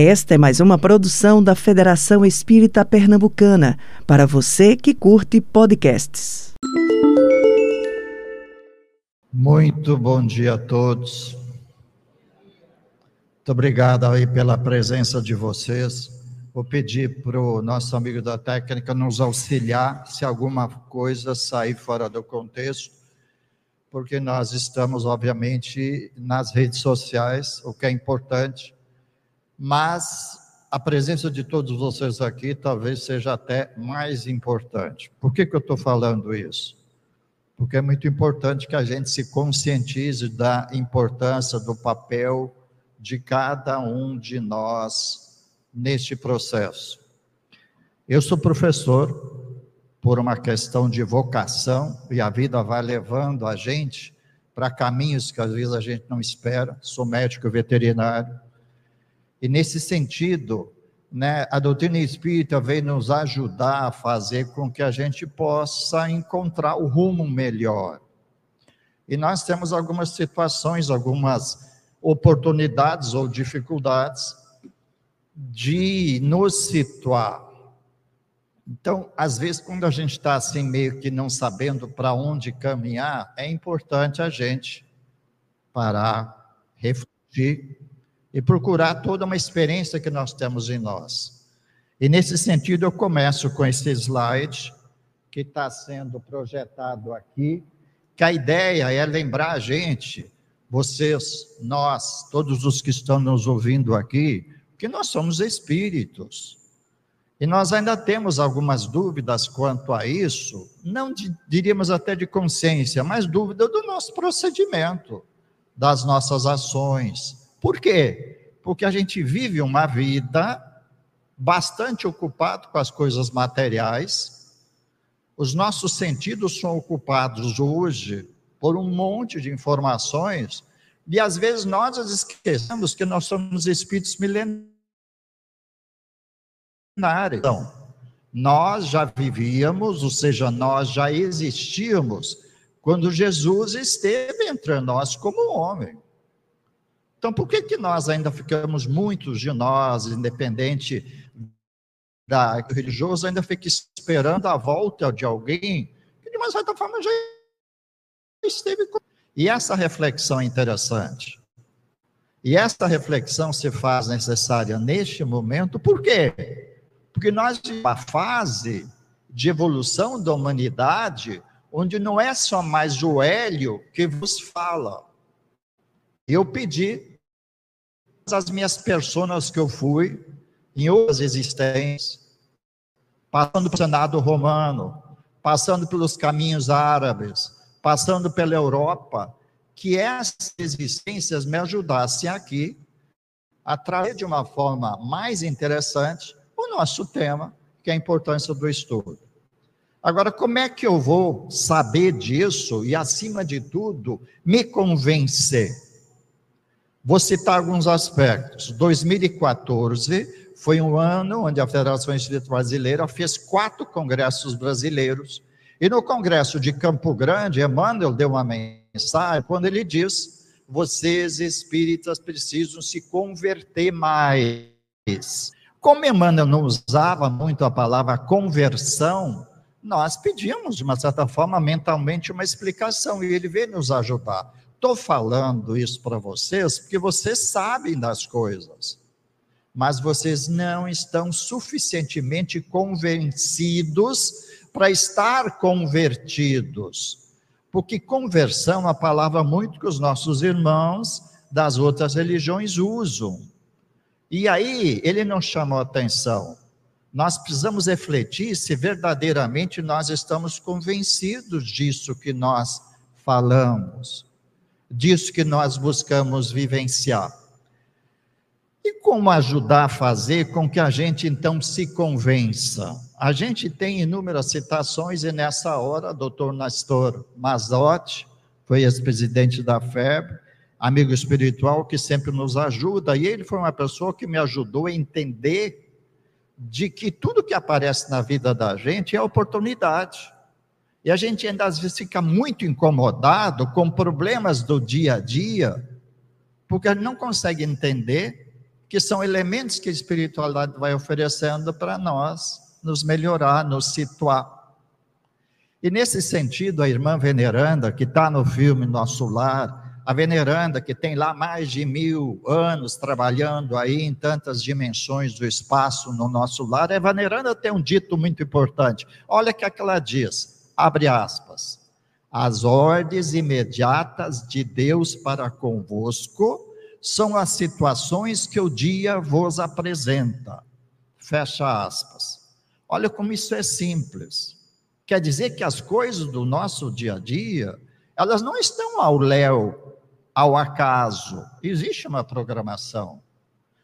Esta é mais uma produção da Federação Espírita Pernambucana, para você que curte podcasts. Muito bom dia a todos. Muito obrigado aí pela presença de vocês. Vou pedir para o nosso amigo da técnica nos auxiliar se alguma coisa sair fora do contexto, porque nós estamos, obviamente, nas redes sociais, o que é importante mas a presença de todos vocês aqui talvez seja até mais importante. Por que, que eu estou falando isso? Porque é muito importante que a gente se conscientize da importância do papel de cada um de nós neste processo. Eu sou professor por uma questão de vocação e a vida vai levando a gente para caminhos que às vezes a gente não espera. Sou médico veterinário e nesse sentido, né, a doutrina espírita vem nos ajudar a fazer com que a gente possa encontrar o rumo melhor. E nós temos algumas situações, algumas oportunidades ou dificuldades de nos situar. Então, às vezes, quando a gente está assim, meio que não sabendo para onde caminhar, é importante a gente parar, refletir e procurar toda uma experiência que nós temos em nós. E nesse sentido, eu começo com esse slide que está sendo projetado aqui, que a ideia é lembrar a gente, vocês, nós, todos os que estão nos ouvindo aqui, que nós somos espíritos. E nós ainda temos algumas dúvidas quanto a isso, não de, diríamos até de consciência, mas dúvida do nosso procedimento, das nossas ações, por quê? Porque a gente vive uma vida bastante ocupado com as coisas materiais. Os nossos sentidos são ocupados hoje por um monte de informações e às vezes nós esquecemos que nós somos espíritos milenares. Então, nós já vivíamos, ou seja, nós já existíamos quando Jesus esteve entre nós como homem. Então, por que, que nós ainda ficamos, muitos de nós, independente da religioso, ainda fica esperando a volta de alguém que, de uma certa forma, já esteve com. E essa reflexão é interessante. E essa reflexão se faz necessária neste momento, por quê? Porque nós uma fase de evolução da humanidade onde não é só mais o Hélio que vos fala, eu pedi as minhas personas que eu fui em outras existências, passando pelo Senado romano, passando pelos caminhos árabes, passando pela Europa, que essas existências me ajudassem aqui a trazer de uma forma mais interessante o nosso tema, que é a importância do estudo. Agora, como é que eu vou saber disso e, acima de tudo, me convencer? Vou citar alguns aspectos. 2014 foi um ano onde a Federação Espírita Brasileira fez quatro congressos brasileiros. E no congresso de Campo Grande, Emmanuel deu uma mensagem quando ele diz: vocês espíritas precisam se converter mais. Como Emmanuel não usava muito a palavra conversão, nós pedíamos, de uma certa forma, mentalmente, uma explicação, e ele veio nos ajudar. Estou falando isso para vocês porque vocês sabem das coisas, mas vocês não estão suficientemente convencidos para estar convertidos. Porque conversão é uma palavra muito que os nossos irmãos das outras religiões usam. E aí, ele não chamou atenção. Nós precisamos refletir se verdadeiramente nós estamos convencidos disso que nós falamos disso que nós buscamos vivenciar. E como ajudar a fazer com que a gente então se convença? A gente tem inúmeras citações e nessa hora, doutor Nestor Mazotti, foi ex-presidente da FEB, amigo espiritual que sempre nos ajuda, e ele foi uma pessoa que me ajudou a entender de que tudo que aparece na vida da gente é oportunidade. E a gente ainda às vezes fica muito incomodado com problemas do dia a dia, porque não consegue entender que são elementos que a espiritualidade vai oferecendo para nós nos melhorar, nos situar. E nesse sentido, a irmã veneranda, que está no filme Nosso Lar, a veneranda que tem lá mais de mil anos trabalhando aí em tantas dimensões do espaço no nosso lar, a veneranda tem um dito muito importante. Olha o que, é que ela diz, abre aspas, as ordens imediatas de Deus para convosco são as situações que o dia vos apresenta. Fecha aspas. Olha como isso é simples. Quer dizer que as coisas do nosso dia a dia, elas não estão ao léu, ao acaso. Existe uma programação.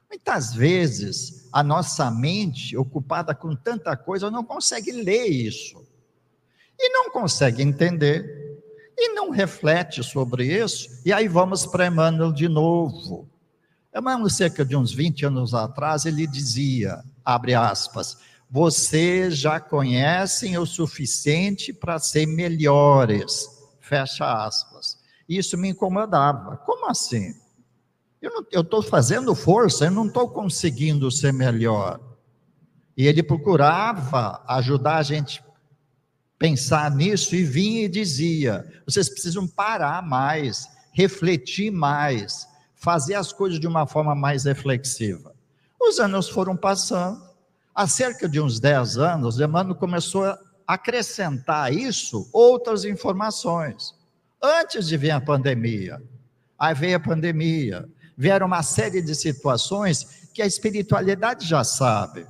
Muitas vezes, a nossa mente, ocupada com tanta coisa, não consegue ler isso. E não consegue entender e não reflete sobre isso, e aí vamos para Emmanuel de novo. Emmanuel, cerca de uns 20 anos atrás, ele dizia, abre aspas, vocês já conhecem o suficiente para ser melhores, fecha aspas. Isso me incomodava. Como assim? Eu estou fazendo força, eu não estou conseguindo ser melhor. E ele procurava ajudar a gente pensar nisso e vinha e dizia: vocês precisam parar mais, refletir mais, fazer as coisas de uma forma mais reflexiva. Os anos foram passando, há cerca de uns 10 anos, Emmanuel começou a acrescentar isso outras informações. Antes de vir a pandemia, aí veio a pandemia, vieram uma série de situações que a espiritualidade já sabe,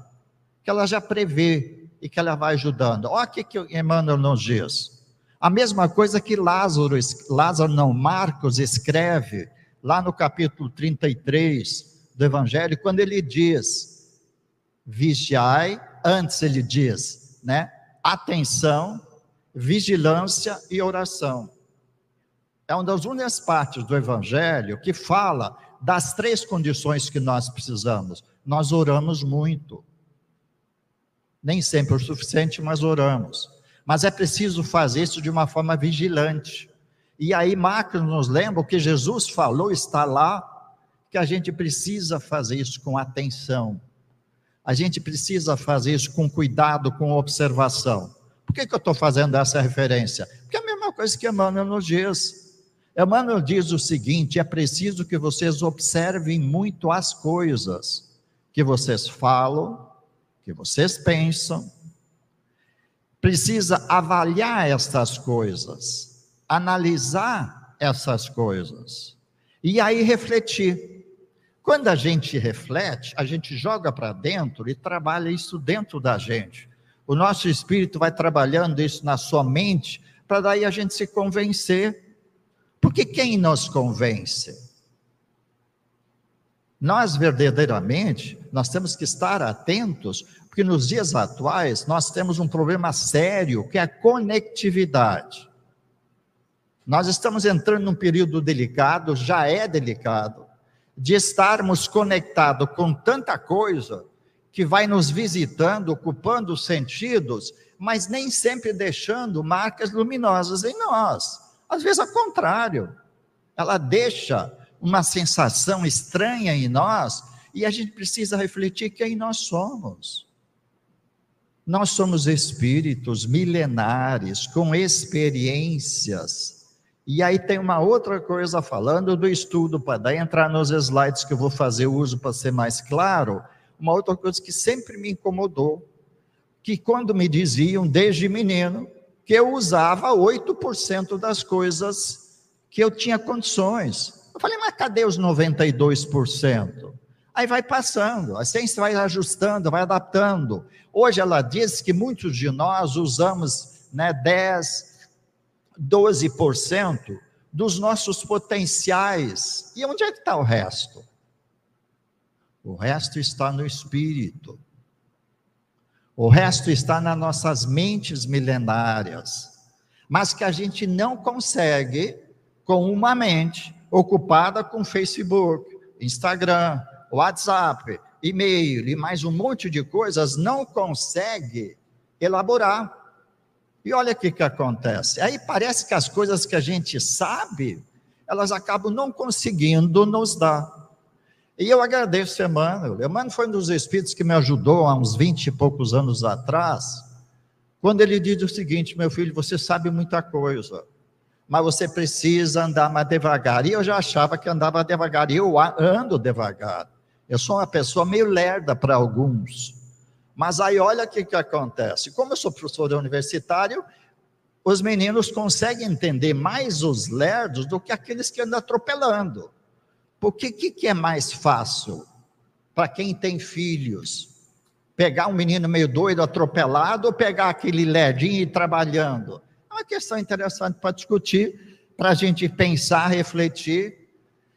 que ela já prevê, e que ela vai ajudando. Olha o que, Emmanuel nos diz. A mesma coisa que Lázaro, Lázaro não, Marcos escreve lá no capítulo 33 do Evangelho, quando ele diz, vigiai, antes ele diz, né? Atenção, vigilância e oração. É uma das únicas partes do Evangelho que fala das três condições que nós precisamos. Nós oramos muito. Nem sempre é o suficiente, mas oramos. Mas é preciso fazer isso de uma forma vigilante. E aí Marcos nos lembra que Jesus falou, está lá, que a gente precisa fazer isso com atenção. A gente precisa fazer isso com cuidado, com observação. Por que, que eu estou fazendo essa referência? Porque é a mesma coisa que Emmanuel nos diz. Emmanuel diz o seguinte: é preciso que vocês observem muito as coisas que vocês falam, que vocês pensam, precisa avaliar estas coisas, analisar essas coisas e aí refletir. Quando a gente reflete, a gente joga para dentro e trabalha isso dentro da gente. O nosso espírito vai trabalhando isso na sua mente para daí a gente se convencer. Porque quem nos convence? Nós verdadeiramente, nós temos que estar atentos, porque nos dias atuais nós temos um problema sério, que é a conectividade. Nós estamos entrando num período delicado, já é delicado, de estarmos conectados com tanta coisa que vai nos visitando, ocupando os sentidos, mas nem sempre deixando marcas luminosas em nós. Às vezes, ao contrário, ela deixa uma sensação estranha em nós e a gente precisa refletir quem nós somos. Nós somos espíritos milenares, com experiências. E aí tem uma outra coisa falando do estudo, para entrar nos slides que eu vou fazer uso para ser mais claro. Uma outra coisa que sempre me incomodou, que quando me diziam desde menino que eu usava 8% das coisas que eu tinha condições. Eu falei, mas cadê os 92%? Aí vai passando, a ciência vai ajustando, vai adaptando. Hoje ela diz que muitos de nós usamos né, 10, 12% dos nossos potenciais. E onde é que está o resto? O resto está no espírito. O resto está nas nossas mentes milenárias. Mas que a gente não consegue, com uma mente, ocupada com Facebook, Instagram, WhatsApp, e-mail e mais um monte de coisas, não consegue elaborar. E olha o que, que acontece. Aí parece que as coisas que a gente sabe, elas acabam não conseguindo nos dar. E eu agradeço Emmanuel. Emmanuel foi um dos espíritos que me ajudou há uns 20 e poucos anos atrás, quando ele diz o seguinte: meu filho, você sabe muita coisa, mas você precisa andar mais devagar. E eu já achava que andava devagar, e eu ando devagar. Eu sou uma pessoa meio lerda para alguns. Mas aí olha o que, que acontece. Como eu sou professor universitário, os meninos conseguem entender mais os lerdos do que aqueles que andam atropelando. Porque o que, que é mais fácil para quem tem filhos? Pegar um menino meio doido, atropelado, ou pegar aquele lerdinho e ir trabalhando? É uma questão interessante para discutir, para a gente pensar, refletir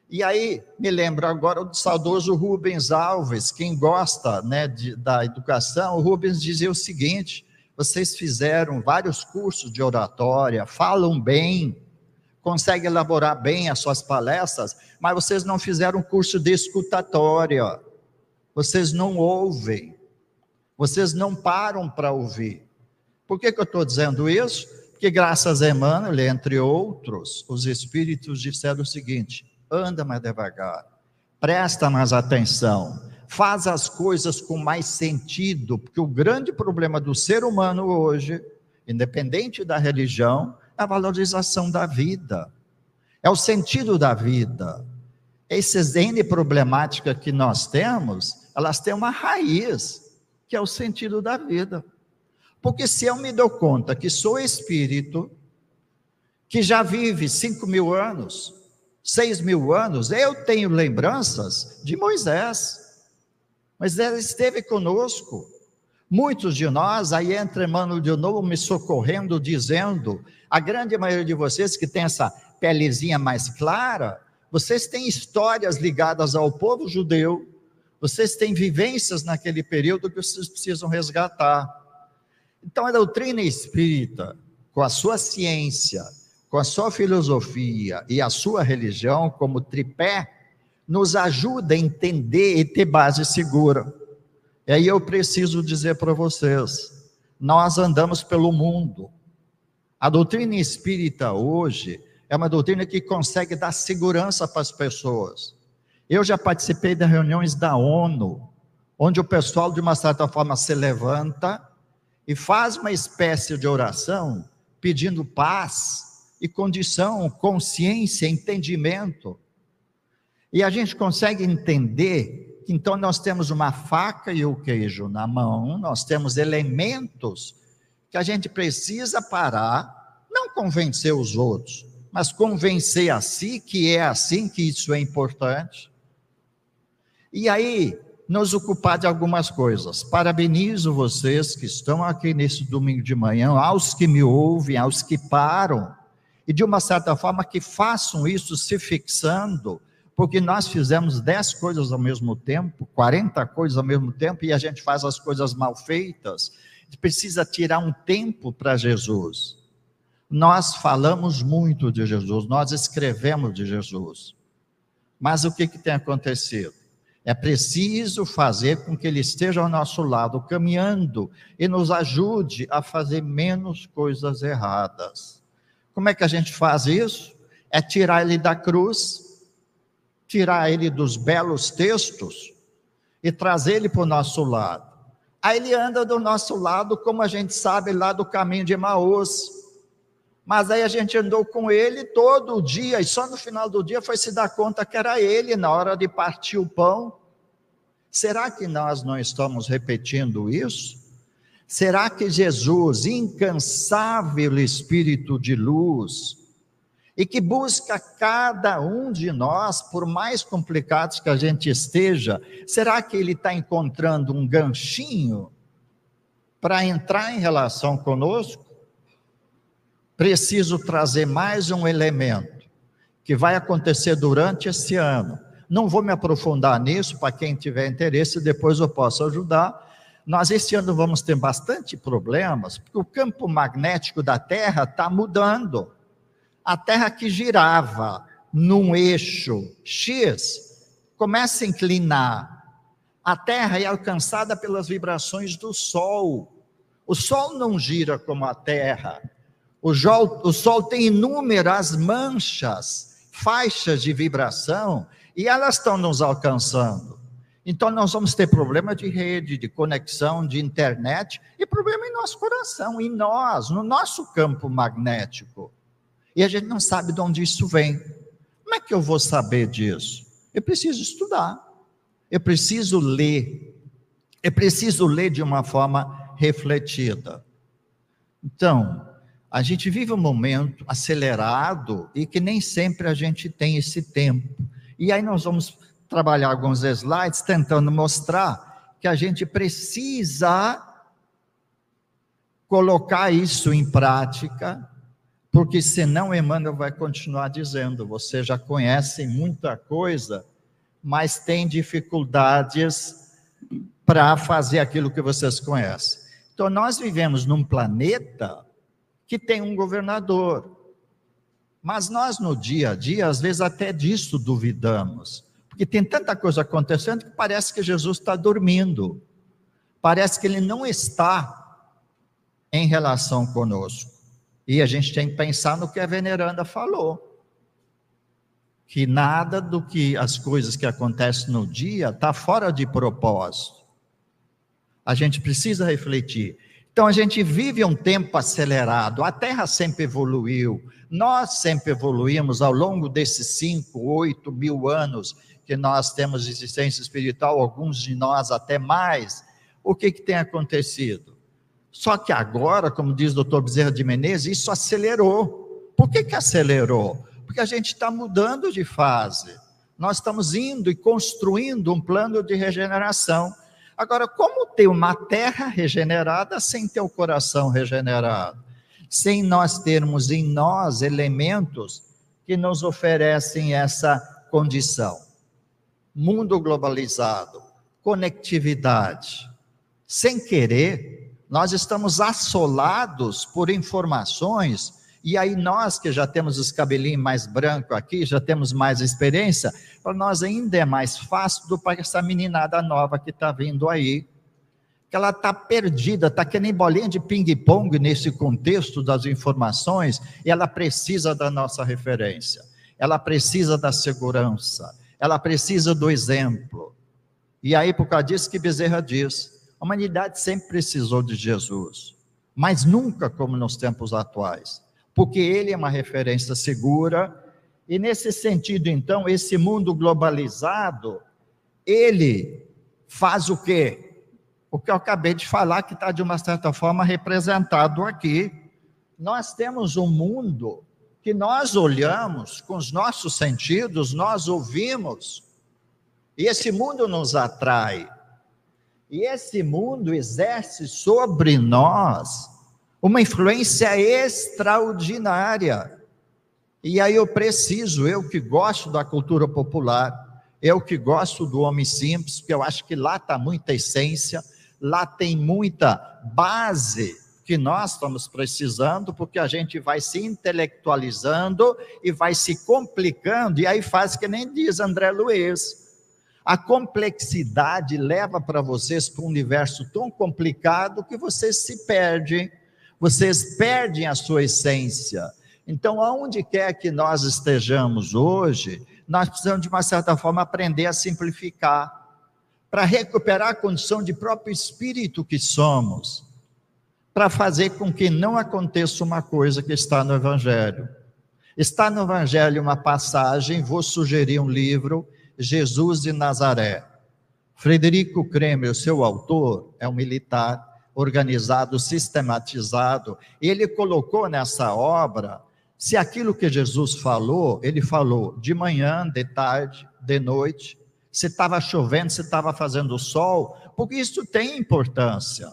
e aí me lembro agora do saudoso Rubens Alves, quem gosta né, de, da educação, o Rubens dizia o seguinte: vocês fizeram vários cursos de oratória, falam bem, conseguem elaborar bem as suas palestras, mas vocês não fizeram curso de escutatória, vocês não ouvem, vocês não param para ouvir. Por que, que eu estou dizendo isso? Porque, graças a Emmanuel, entre outros, os espíritos disseram o seguinte anda mais devagar, presta mais atenção, faz as coisas com mais sentido, porque o grande problema do ser humano hoje, independente da religião, é a valorização da vida, é o sentido da vida. Essas N problemáticas que nós temos, elas têm uma raiz, que é o sentido da vida. Porque se eu me dou conta que sou espírito, que já vive cinco mil anos, seis mil anos, eu tenho lembranças de Moisés. Moisés esteve conosco. Muitos de nós, aí entra Emmanuel de novo me socorrendo, dizendo: a grande maioria de vocês que tem essa pelezinha mais clara, vocês têm histórias ligadas ao povo judeu, vocês têm vivências naquele período que vocês precisam resgatar. Então, a doutrina espírita, com a sua ciência, com a sua filosofia e a sua religião como tripé, nos ajuda a entender e ter base segura. E aí eu preciso dizer para vocês: nós andamos pelo mundo. A doutrina espírita hoje é uma doutrina que consegue dar segurança para as pessoas. Eu já participei de reuniões da ONU, onde o pessoal, de uma certa forma, se levanta e faz uma espécie de oração pedindo paz e condição, consciência, entendimento. E a gente consegue entender que então nós temos uma faca e o queijo na mão, nós temos elementos que a gente precisa parar, não convencer os outros, mas convencer a si que é assim, que isso é importante. E aí, nos ocupar de algumas coisas. Parabenizo vocês que estão aqui nesse domingo de manhã, aos que me ouvem, aos que param e de uma certa forma que façam isso se fixando, porque nós fizemos dez coisas ao mesmo tempo, 40 coisas ao mesmo tempo, e a gente faz as coisas mal feitas, precisa tirar um tempo para Jesus. Nós falamos muito de Jesus, nós escrevemos de Jesus, mas o que, que tem acontecido? É preciso fazer com que ele esteja ao nosso lado, caminhando, e nos ajude a fazer menos coisas erradas. Como é que a gente faz isso? É tirar ele da cruz, tirar ele dos belos textos e trazer ele para o nosso lado. Aí ele anda do nosso lado, como a gente sabe, lá do caminho de Emaús. Mas aí a gente andou com ele todo o dia, e só no final do dia foi se dar conta que era ele na hora de partir o pão. Será que nós não estamos repetindo isso? Será que Jesus, incansável Espírito de luz, e que busca cada um de nós, por mais complicados que a gente esteja, será que ele está encontrando um ganchinho para entrar em relação conosco? Preciso trazer mais um elemento que vai acontecer durante esse ano. Não vou me aprofundar nisso, para quem tiver interesse, depois eu posso ajudar nós este ano vamos ter bastante problemas, porque o campo magnético da Terra está mudando. A Terra que girava num eixo X começa a inclinar. A Terra é alcançada pelas vibrações do Sol. O Sol não gira como a Terra. O Sol, o Sol tem inúmeras manchas, faixas de vibração, E elas estão nos alcançando. Então, nós vamos ter problema de rede, de conexão, de internet, e problema em nosso coração, em nós, no nosso campo magnético. E a gente não sabe de onde isso vem. Como é que eu vou saber disso? Eu preciso estudar, eu preciso ler, eu preciso ler de uma forma refletida. Então, a gente vive um momento acelerado e que nem sempre a gente tem esse tempo. E aí nós vamos trabalhar alguns slides tentando mostrar que a gente precisa colocar isso em prática, porque senão Emmanuel vai continuar dizendo: você já conhece muita coisa, mas tem dificuldades para fazer aquilo que vocês conhecem. Então, nós vivemos num planeta que tem um governador, mas nós no dia a dia, às vezes até disso duvidamos. Porque tem tanta coisa acontecendo que parece que Jesus está dormindo. Parece que ele não está em relação conosco. E a gente tem que pensar no que a veneranda falou. Que nada do que as coisas que acontecem no dia está fora de propósito. A gente precisa refletir. Então a gente vive um tempo acelerado, a Terra sempre evoluiu, nós sempre evoluímos ao longo desses cinco, oito mil anos que nós temos existência espiritual, alguns de nós até mais, o que, que tem acontecido? Só que agora, como diz o doutor Bezerra de Menezes, isso acelerou. Por que, que acelerou? Porque a gente está mudando de fase. Nós estamos indo e construindo um plano de regeneração. Agora, como ter uma terra regenerada sem ter o coração regenerado? Sem nós termos em nós elementos que nos oferecem essa condição mundo globalizado, conectividade. Sem querer, nós estamos assolados por informações, e aí nós que já temos os cabelinhos mais brancos aqui, já temos mais experiência, para nós ainda é mais fácil do que essa meninada nova que está vindo aí, que ela está perdida, está que nem bolinha de ping-pong nesse contexto das informações, e ela precisa da nossa referência, ela precisa da segurança, ela precisa do exemplo. E aí, por causa disso que Bezerra diz, a humanidade sempre precisou de Jesus, mas nunca como nos tempos atuais, porque ele é uma referência segura, e nesse sentido, então, esse mundo globalizado, ele faz o quê? O que eu acabei de falar, que está de uma certa forma representado aqui. Nós temos um mundo que nós olhamos com os nossos sentidos, nós ouvimos, e esse mundo nos atrai. E esse mundo exerce sobre nós uma influência extraordinária. E aí eu preciso, eu que gosto da cultura popular, eu que gosto do homem simples, porque eu acho que lá está muita essência, lá tem muita base que nós estamos precisando, porque a gente vai se intelectualizando e vai se complicando, e aí faz que nem diz André Luiz. A complexidade leva para vocês para um universo tão complicado que vocês se perdem, vocês perdem a sua essência. Então, aonde quer que nós estejamos hoje, nós precisamos, de uma certa forma, aprender a simplificar, para recuperar a condição de próprio espírito que somos para fazer com que não aconteça uma coisa que está no Evangelho. Está no Evangelho uma passagem, vou sugerir um livro, Jesus de Nazaré. Frederico Kremer, seu autor, é um militar organizado, sistematizado. Ele colocou nessa obra se aquilo que Jesus falou, ele falou de manhã, de tarde, de noite, se estava chovendo, se estava fazendo sol, porque isso tem importância.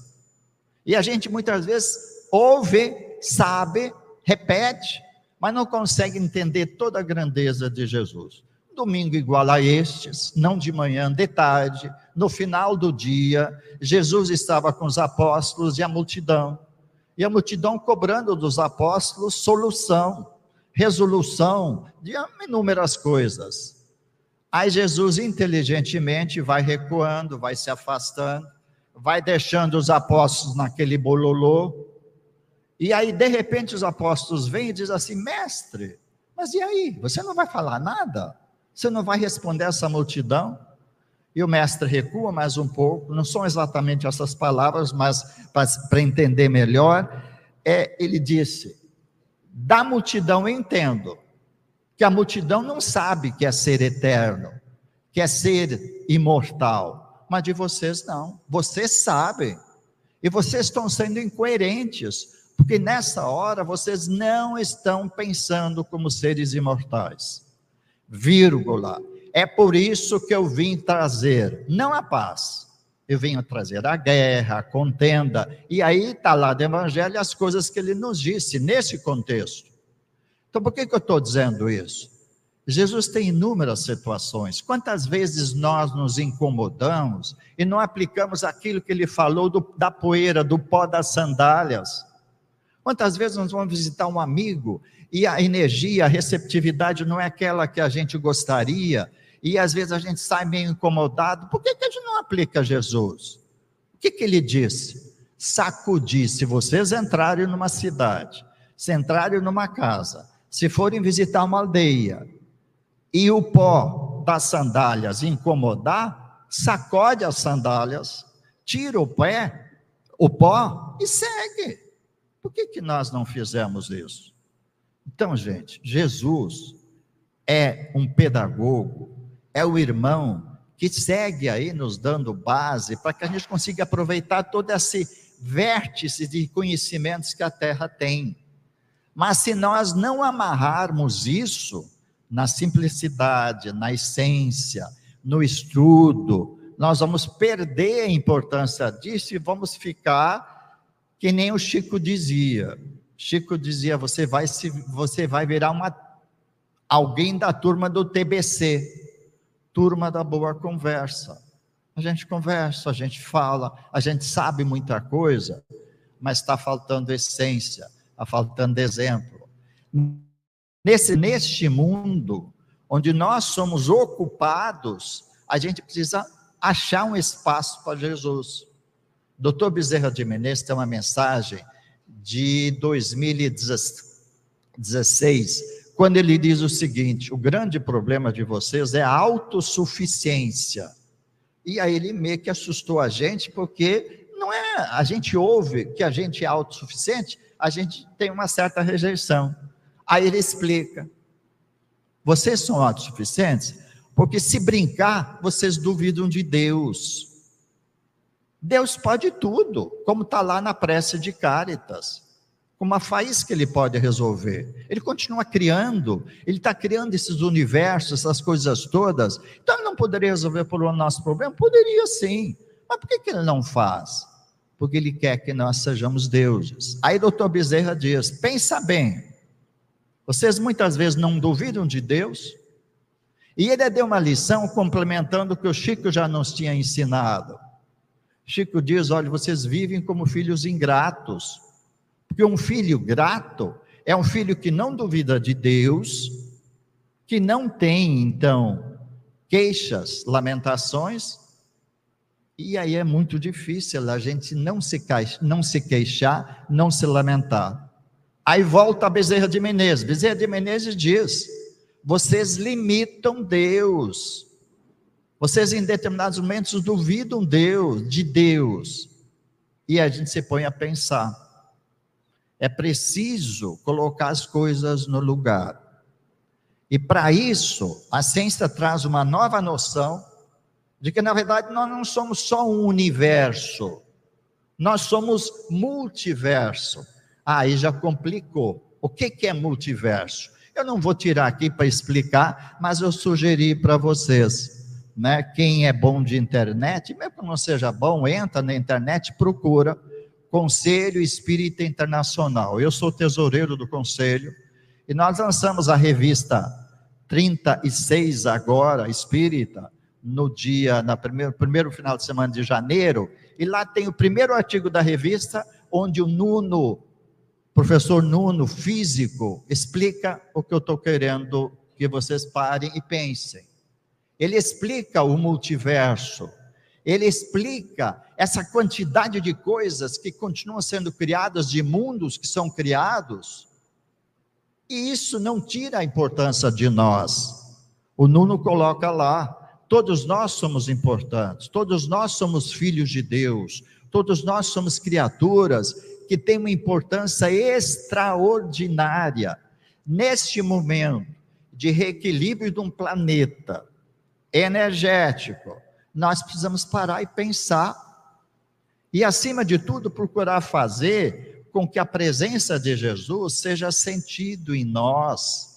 E a gente muitas vezes ouve, sabe, repete, mas não consegue entender toda a grandeza de Jesus. Domingo igual a estes, não de manhã, de tarde, no final do dia, Jesus estava com os apóstolos e a multidão. E a multidão cobrando dos apóstolos solução, resolução de inúmeras coisas. Aí Jesus inteligentemente vai recuando, vai se afastando, vai deixando os apóstolos naquele bololô. E aí, de repente, os apóstolos vêm e dizem assim: Mestre, mas e aí? Você não vai falar nada? Você não vai responder essa multidão? E o mestre recua mais um pouco, não são exatamente essas palavras, mas para entender melhor, é, ele disse: da multidão entendo que a multidão não sabe que é ser eterno, que é ser imortal, mas de vocês não. Vocês sabem. E vocês estão sendo incoerentes, porque nessa hora vocês não estão pensando como seres imortais. Vírgula. É por isso que eu vim trazer, não a paz, eu venho trazer a guerra, a contenda. E aí está lá no Evangelho as coisas que ele nos disse nesse contexto. Então, por que, que eu estou dizendo isso? Jesus tem inúmeras situações. Quantas vezes nós nos incomodamos e não aplicamos aquilo que ele falou do, da poeira, do pó das sandálias? Quantas vezes nós vamos visitar um amigo e a energia, a receptividade não é aquela que a gente gostaria, e às vezes a gente sai meio incomodado. Por que, que a gente não aplica Jesus? O que, que ele disse? Sacudir, se vocês entrarem numa cidade, se entrarem numa casa, se forem visitar uma aldeia, e o pó das sandálias incomodar, sacode as sandálias, tira o pé, o pó e segue. Por que, que nós não fizemos isso? Então, gente, Jesus é um pedagogo é o irmão que segue aí nos dando base para que a gente consiga aproveitar todo esse vértice de conhecimentos que a Terra tem. Mas se nós não amarrarmos isso na simplicidade, na essência, no estudo, nós vamos perder a importância disso e vamos ficar que nem o Chico dizia. Chico dizia: você vai se, você vai virar uma alguém da turma do TBC turma da boa conversa. A gente conversa, a gente fala, a gente sabe muita coisa, mas está faltando essência, está faltando exemplo. Nesse, neste mundo, onde nós somos ocupados, a gente precisa achar um espaço para Jesus. Doutor Bezerra de Menezes tem uma mensagem de 2016 quando ele diz o seguinte: o grande problema de vocês é a autossuficiência. E aí ele meio que assustou a gente, porque não é, a gente ouve que a gente é autossuficiente, a gente tem uma certa rejeição. Aí ele explica: vocês são autossuficientes porque se brincar, vocês duvidam de Deus. Deus pode tudo, como está lá na prece de Cáritas com uma faísca ele pode resolver. Ele continua criando, ele está criando esses universos, essas coisas todas. Então ele não poderia resolver o nosso problema? Poderia sim. Mas por que, que ele não faz? Porque ele quer que nós sejamos deuses. Aí doutor Bezerra diz: pensa bem, vocês muitas vezes não duvidam de Deus? E ele deu uma lição complementando o que o Chico já nos tinha ensinado. Chico diz: olha, vocês vivem como filhos ingratos porque um filho grato é um filho que não duvida de Deus, que não tem, então, queixas, lamentações, e aí é muito difícil a gente não se, não se queixar, não se lamentar. Aí volta a Bezerra de Menezes. Bezerra de Menezes diz: vocês limitam Deus. Vocês em determinados momentos duvidam Deus, de Deus. E a gente se põe a pensar: é preciso colocar as coisas no lugar. E para isso, a ciência traz uma nova noção de que, na verdade, nós não somos só um universo, nós somos multiverso. Aí já complicou. O que, que é multiverso? Eu não vou tirar aqui para explicar, mas eu sugeri para vocês. Né? Quem é bom de internet, mesmo que não seja bom, entra na internet, procura Conselho Espírita Internacional. Eu sou tesoureiro do conselho e nós lançamos a revista 36 agora Espírita no dia na primeiro, primeiro final de semana de janeiro e lá tem o primeiro artigo da revista onde o Nuno professor Nuno físico explica o que eu estou querendo que vocês parem e pensem. Ele explica o multiverso. Ele explica essa quantidade de coisas que continuam sendo criadas, de mundos que são criados, e isso não tira a importância de nós. O Nuno coloca lá: todos nós somos importantes, todos nós somos filhos de Deus, todos nós somos criaturas que têm uma importância extraordinária neste momento de reequilíbrio de um planeta energético. Nós precisamos parar e pensar e, acima de tudo, procurar fazer com que a presença de Jesus seja sentido em nós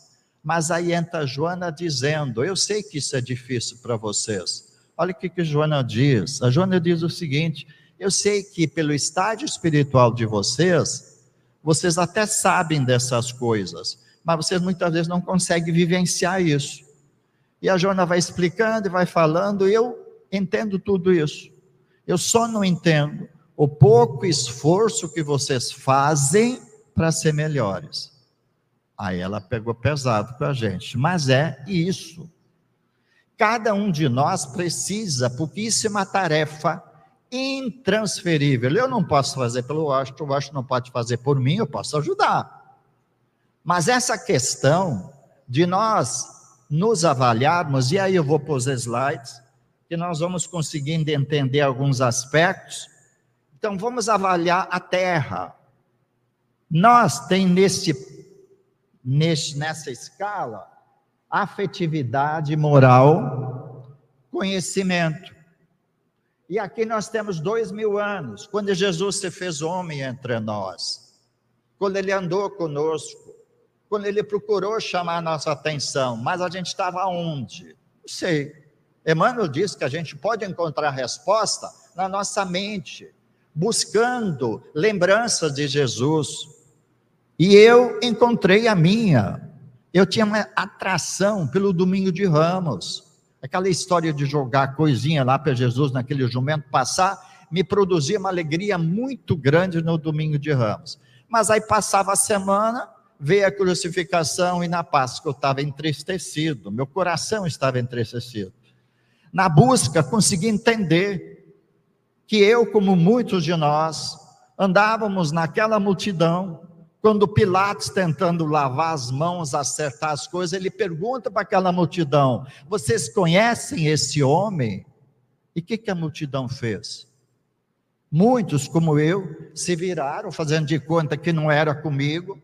mas aí entra Joana dizendo: Eu sei que isso é difícil para vocês. Olha o que, que Joana diz. A Joana diz o seguinte: Eu sei que pelo estágio espiritual de vocês, vocês até sabem dessas coisas, mas vocês muitas vezes não conseguem vivenciar isso. E a Joana vai explicando e vai falando, e eu entendo tudo isso. Eu só não entendo o pouco esforço que vocês fazem para ser melhores. Aí ela pegou pesado com a gente, mas é isso. Cada um de nós precisa, isso é tarefa intransferível. Eu não posso fazer pelo Washington, o Washington não pode fazer por mim, eu posso ajudar. Mas essa questão de nós nos avaliarmos, e aí eu vou para os slides, que nós vamos conseguindo entender alguns aspectos. Então, vamos avaliar a Terra. Nós tem nesse nesse, nessa escala, afetividade, moral, conhecimento. E aqui nós temos dois mil anos, quando Jesus se fez homem entre nós, quando ele andou conosco, quando ele procurou chamar nossa atenção, mas a gente estava onde? Não sei. Emmanuel diz que a gente pode encontrar resposta na nossa mente, buscando lembranças de Jesus, e eu encontrei a minha. Eu tinha uma atração pelo domingo de ramos. Aquela história de jogar coisinha lá para Jesus naquele jumento passar, me produzia uma alegria muito grande no domingo de ramos. Mas aí passava a semana, veio a crucificação e na Páscoa eu estava entristecido, meu coração estava entristecido. Na busca, consegui entender que eu, como muitos de nós, andávamos naquela multidão, quando Pilatos, tentando lavar as mãos, acertar as coisas, ele pergunta para aquela multidão: Vocês conhecem esse homem? E o que, que a multidão fez? Muitos, como eu, se viraram, fazendo de conta que não era comigo.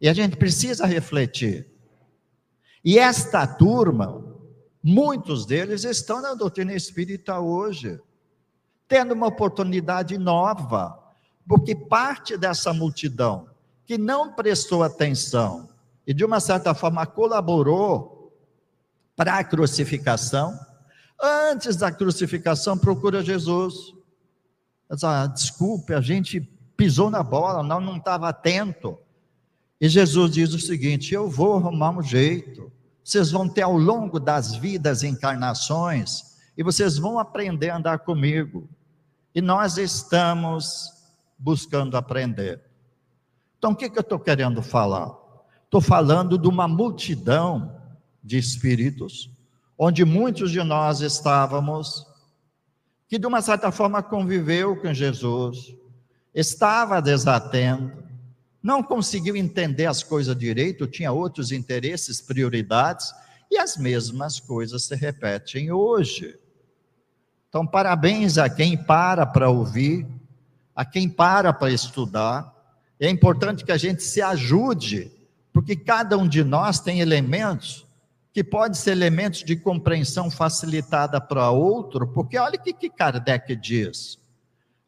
E a gente precisa refletir. E esta turma, muitos deles estão na doutrina espírita hoje, tendo uma oportunidade nova, porque parte dessa multidão que não prestou atenção e, de uma certa forma, colaborou para a crucificação, antes da crucificação, procura Jesus. Ah, desculpe, a gente pisou na bola, não não estava atento. E Jesus diz o seguinte: Eu vou arrumar um jeito. Vocês vão ter ao longo das vidas encarnações, e vocês vão aprender a andar comigo. E nós estamos buscando aprender. Então, o que, que eu estou querendo falar? Estou falando de uma multidão de espíritos, onde muitos de nós estávamos, que de uma certa forma conviveu com Jesus, estava desatento, não conseguiu entender as coisas direito, tinha outros interesses, prioridades, e as mesmas coisas se repetem hoje. Então, parabéns a quem para para ouvir, a quem para para estudar, é importante que a gente se ajude, porque cada um de nós tem elementos que podem ser elementos de compreensão facilitada para outro, porque olha o que, que Kardec diz.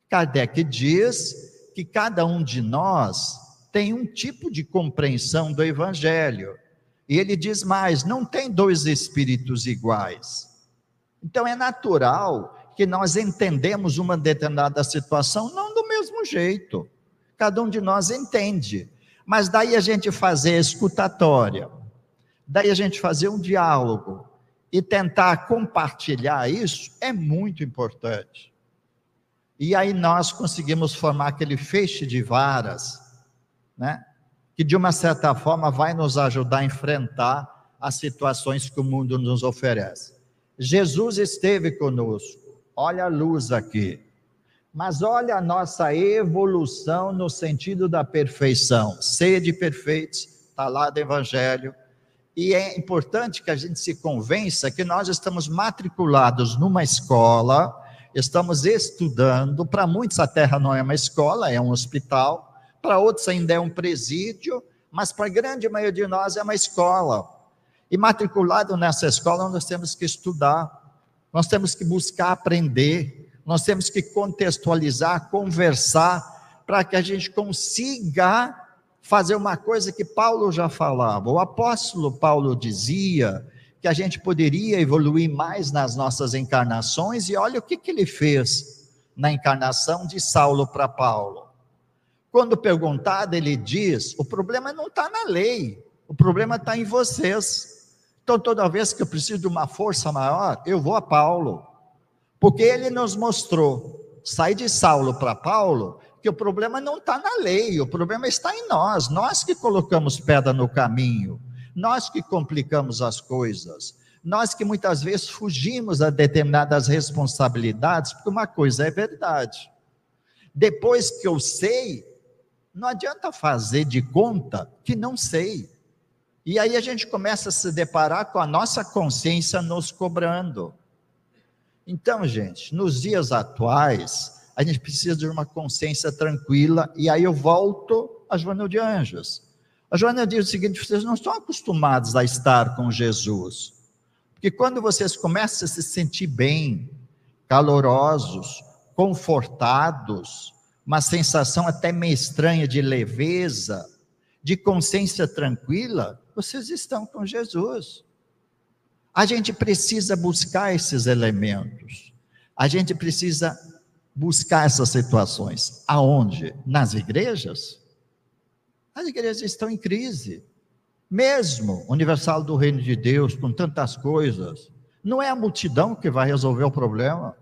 Kardec diz que cada um de nós tem um tipo de compreensão do Evangelho. E ele diz mais: não tem dois espíritos iguais. Então é natural que nós entendemos uma determinada situação não do mesmo jeito cada um de nós entende. Mas daí a gente fazer escutatória, daí a gente fazer um diálogo e tentar compartilhar isso é muito importante. E aí nós conseguimos formar aquele feixe de varas, né? Que de uma certa forma vai nos ajudar a enfrentar as situações que o mundo nos oferece. Jesus esteve conosco. Olha a luz aqui. Mas olha a nossa evolução no sentido da perfeição. Sede perfeitos, está lá do Evangelho. E é importante que a gente se convença que nós estamos matriculados numa escola, estamos estudando, para muitos a Terra não é uma escola, é um hospital, para outros ainda é um presídio, mas para a grande maioria de nós é uma escola. E matriculado nessa escola, nós temos que estudar, nós temos que buscar aprender, nós temos que contextualizar, conversar, para que a gente consiga fazer uma coisa que Paulo já falava. O apóstolo Paulo dizia que a gente poderia evoluir mais nas nossas encarnações, e olha o que, que ele fez na encarnação de Saulo para Paulo. Quando perguntado, ele diz: o problema não está na lei, o problema está em vocês. Então, toda vez que eu preciso de uma força maior, eu vou a Paulo, porque ele nos mostrou, sair de Saulo para Paulo, que o problema não está na lei, o problema está em nós, nós que colocamos pedra no caminho, nós que complicamos as coisas, nós que muitas vezes fugimos a determinadas responsabilidades, porque uma coisa é verdade. Depois que eu sei, não adianta fazer de conta que não sei. E aí a gente começa a se deparar com a nossa consciência nos cobrando. Então, gente, nos dias atuais, a gente precisa de uma consciência tranquila, e aí eu volto a Joana de Anjos. A Joana diz o seguinte: vocês não estão acostumados a estar com Jesus, porque quando vocês começam a se sentir bem, calorosos, confortados, uma sensação até meio estranha de leveza, de consciência tranquila, vocês estão com Jesus. A gente precisa buscar esses elementos. A gente precisa buscar essas situações. Aonde? Nas igrejas? As igrejas estão em crise. Mesmo Universal do Reino de Deus, com tantas coisas, não é a multidão que vai resolver o problema.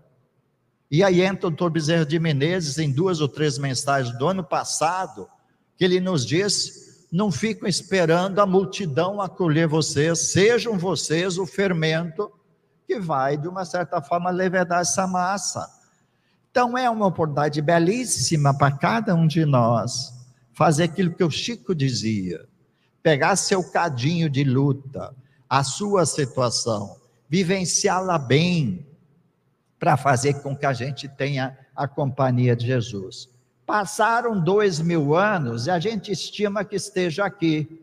E aí entra o doutor Bezerra de Menezes em duas ou três mensagens do ano passado, que ele nos diz: não fiquem esperando a multidão acolher vocês, sejam vocês o fermento que vai, de uma certa forma, levedar essa massa. Então é uma oportunidade belíssima para cada um de nós fazer aquilo que o Chico dizia: pegar seu cadinho de luta, a sua situação, vivenciá-la bem, para fazer com que a gente tenha a companhia de Jesus. Passaram dois mil anos e a gente estima que esteja aqui,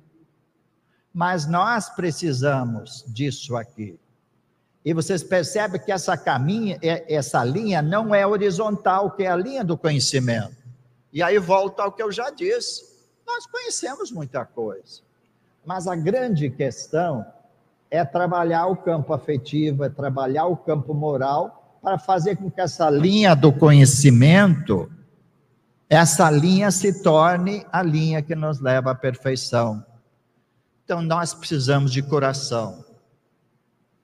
mas nós precisamos disso aqui. E vocês percebem que essa caminha, é, essa linha não é horizontal, que é a linha do conhecimento. E aí volta ao que eu já disse. Nós conhecemos muita coisa. Mas a grande questão é trabalhar o campo afetivo, é trabalhar o campo moral para fazer com que essa linha do conhecimento, essa linha se torne a linha que nos leva à perfeição. Então nós precisamos de coração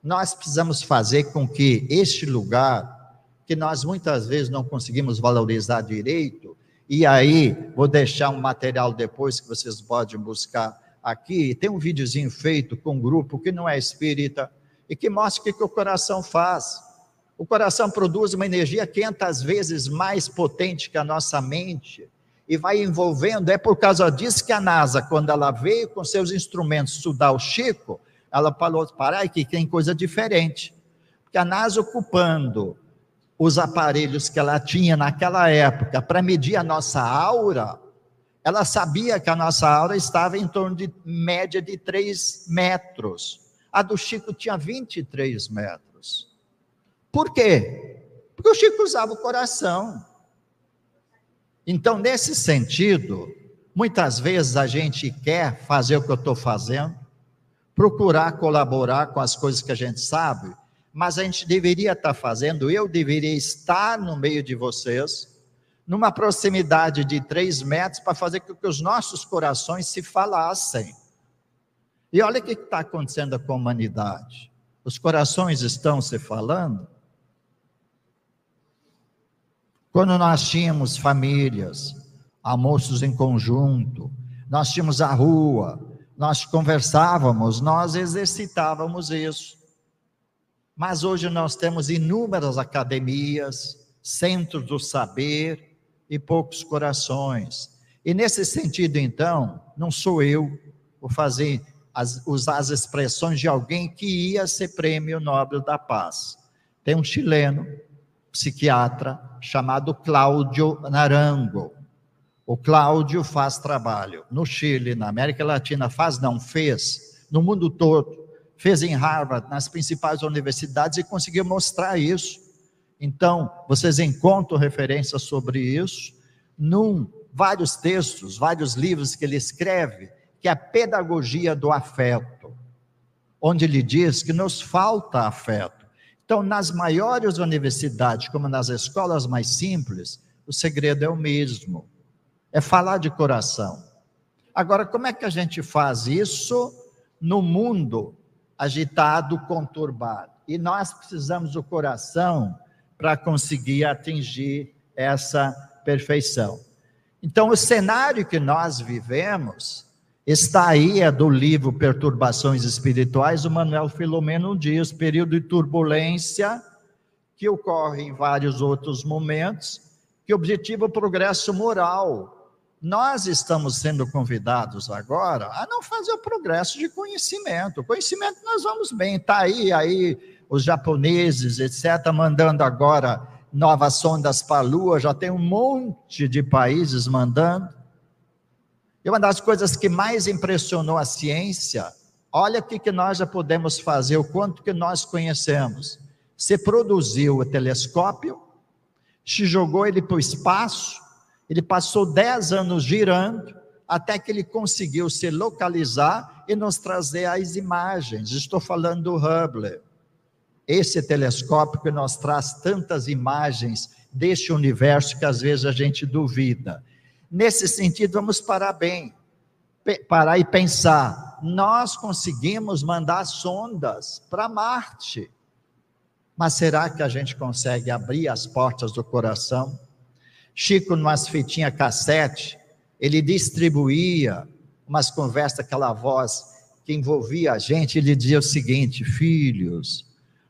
nós precisamos fazer com que este lugar, que nós muitas vezes não conseguimos valorizar direito, e aí vou deixar um material depois que vocês podem buscar aqui, tem um videozinho feito com um grupo que não é espírita, e que mostra o que, que o coração faz. O coração produz uma energia 500 vezes mais potente que a nossa mente, e vai envolvendo. É por causa disso que a NASA, quando ela veio com seus instrumentos estudar o Chico, ela falou, para que tem coisa diferente. Porque a NASA ocupando os aparelhos que ela tinha naquela época para medir a nossa aura, ela sabia que a nossa aura estava em torno de média de 3 metros. A do Chico tinha 23 metros. Por quê? Porque o Chico usava o coração. Então, nesse sentido, muitas vezes a gente quer fazer o que eu estou fazendo, procurar colaborar com as coisas que a gente sabe, mas a gente deveria estar fazendo, eu deveria estar no meio de vocês, numa proximidade de três metros, para fazer com que os nossos corações se falassem. E olha o que está acontecendo com a humanidade. Os corações estão se falando. Quando nós tínhamos famílias, almoços em conjunto, nós tínhamos a rua, nós conversávamos, nós exercitávamos isso. Mas hoje nós temos inúmeras academias, centros do saber e poucos corações. E nesse sentido, então, não sou eu, vou fazer as, usar as expressões de alguém que ia ser prêmio Nobel da Paz. Tem um chileno, psiquiatra, chamado Cláudio Naranjo. O Cláudio faz trabalho no Chile, na América Latina, faz, não fez, no mundo todo. Fez em Harvard, nas principais universidades e conseguiu mostrar isso. Então, vocês encontram referências sobre isso num vários textos, vários livros que ele escreve que é a pedagogia do afeto, onde ele diz que nos falta afeto. Então, nas maiores universidades, como nas escolas mais simples, o segredo é o mesmo: é falar de coração. Agora, como é que a gente faz isso no mundo agitado, conturbado? E nós precisamos do coração para conseguir atingir essa perfeição. Então, o cenário que nós vivemos Está aí, é do livro Perturbações Espirituais, o Manuel Filomeno diz, período de turbulência que ocorre em vários outros momentos, que objetiva o progresso moral. Nós estamos sendo convidados agora a não fazer o progresso de conhecimento. Conhecimento nós vamos bem, está aí, aí os japoneses, etc., mandando agora novas sondas para a Lua, já tem um monte de países mandando. E uma das coisas que mais impressionou a ciência, olha o que nós já podemos fazer, o quanto que nós conhecemos. Você produziu o telescópio, se jogou ele para o espaço, ele passou 10 anos girando, até que ele conseguiu se localizar e nos trazer as imagens. Estou falando do Hubble. Esse telescópio que nos traz tantas imagens deste universo que às vezes a gente duvida. Nesse sentido, vamos parar bem, parar e pensar. Nós conseguimos mandar sondas para Marte, mas será que a gente consegue abrir as portas do coração? Chico, numas fitinhas cassete, ele distribuía umas conversas, aquela voz que envolvia a gente, ele dizia o seguinte: filhos,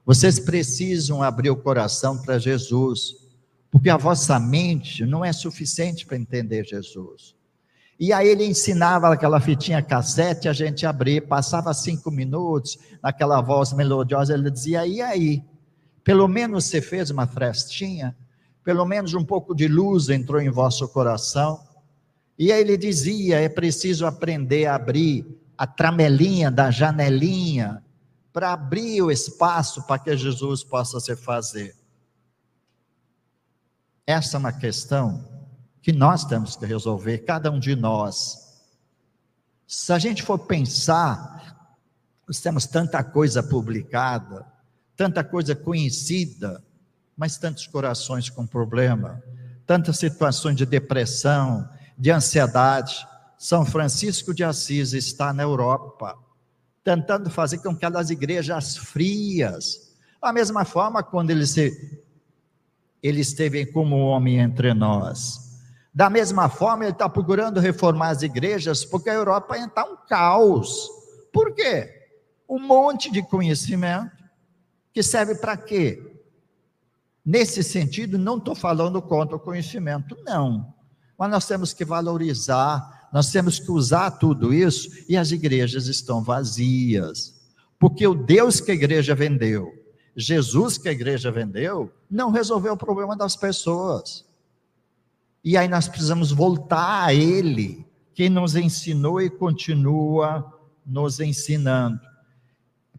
vocês precisam abrir o coração para Jesus porque a vossa mente não é suficiente para entender Jesus. E aí ele ensinava aquela fitinha cassete, a gente abrir, passava cinco minutos, naquela voz melodiosa, ele dizia, e aí? Pelo menos você fez uma frestinha? Pelo menos um pouco de luz entrou em vosso coração? E aí ele dizia, é preciso aprender a abrir a tramelinha da janelinha, para abrir o espaço para que Jesus possa se fazer. Essa é uma questão que nós temos que resolver, cada um de nós. Se a gente for pensar, nós temos tanta coisa publicada, tanta coisa conhecida, mas tantos corações com problema, tantas situações de depressão, de ansiedade. São Francisco de Assis está na Europa, tentando fazer com que aquelas igrejas frias, da mesma forma, quando ele se ele esteve como homem entre nós. Da mesma forma, ele está procurando reformar as igrejas, porque a Europa está um caos. Por quê? Um monte de conhecimento que serve para quê? Nesse sentido, não estou falando contra o conhecimento, não. Mas nós temos que valorizar, nós temos que usar tudo isso, e as igrejas estão vazias. Porque o Deus que a igreja vendeu, Jesus que a igreja vendeu não resolveu o problema das pessoas. E aí nós precisamos voltar a Ele, que nos ensinou e continua nos ensinando.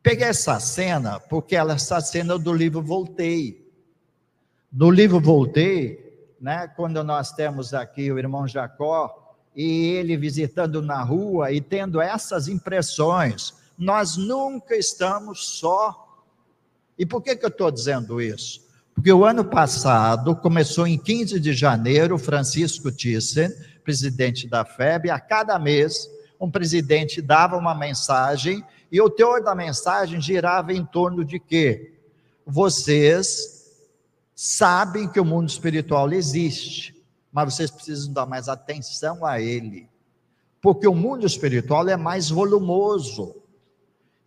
Peguei essa cena porque ela essa cena do livro Voltei. No livro Voltei, né, quando nós temos aqui o irmão Jacó e ele visitando na rua e tendo essas impressões, nós nunca estamos só e por que, que eu estou dizendo isso? Porque o ano passado começou em 15 de janeiro, Francisco Thyssen, presidente da FEB, a cada mês um presidente dava uma mensagem e o teor da mensagem girava em torno de quê? Vocês sabem que o mundo espiritual existe, mas vocês precisam dar mais atenção a ele. Porque o mundo espiritual é mais volumoso.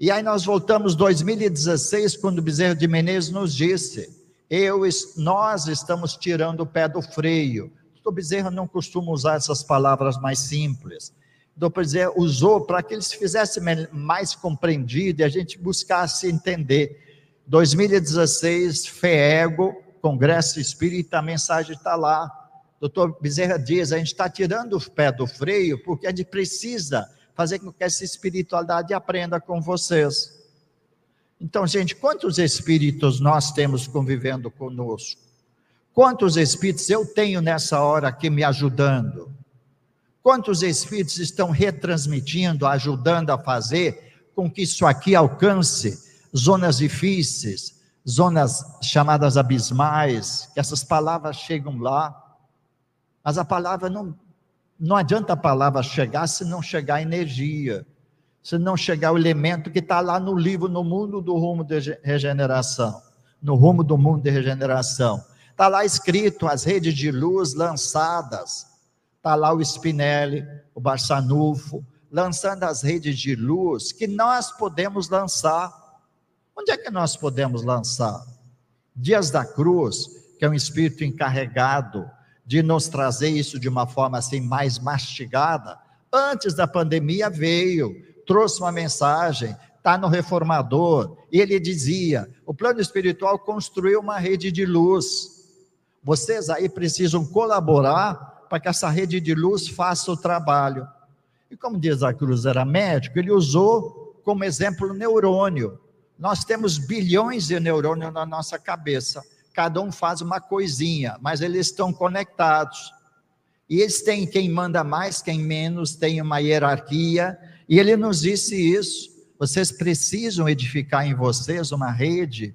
E aí nós voltamos 2016, quando o Bezerro de Menezes nos disse: eu, nós estamos tirando o pé do freio. O Bezerra não costuma usar essas palavras mais simples. para dizer, usou para que eles fizessem mais compreendido e a gente buscasse entender. 2016, FEEGO, Congresso Espírita, a mensagem está lá. Doutor Bezerra diz, a gente está tirando o pé do freio porque a gente precisa fazer com que essa espiritualidade aprenda com vocês. Então, gente, quantos espíritos nós temos convivendo conosco? Quantos espíritos eu tenho nessa hora aqui me ajudando? Quantos espíritos estão retransmitindo, ajudando a fazer com que isso aqui alcance zonas difíceis, zonas chamadas abismais, que essas palavras chegam lá. Mas a palavra não, não adianta a palavra chegar se não chegar a energia, se não chegar o elemento que está lá no livro, no mundo do rumo de regeneração, no rumo do mundo de regeneração. Está lá escrito as redes de luz lançadas. Está lá o Spinelli, o Barçanufo, lançando as redes de luz que nós podemos lançar. Onde é que nós podemos lançar? Dias da Cruz, que é um espírito encarregado de nos trazer isso de uma forma assim mais mastigada, antes da pandemia veio, trouxe uma mensagem, está no reformador, e ele dizia: o plano espiritual construiu uma rede de luz. Vocês aí precisam colaborar para que essa rede de luz faça o trabalho. E como diz a Cruz era médico, ele usou como exemplo o neurônio. Nós temos bilhões de neurônios na nossa cabeça cada um faz uma coisinha, mas eles estão conectados. E eles têm quem manda mais, quem menos, tem uma hierarquia, e ele nos disse isso. Vocês precisam edificar em vocês uma rede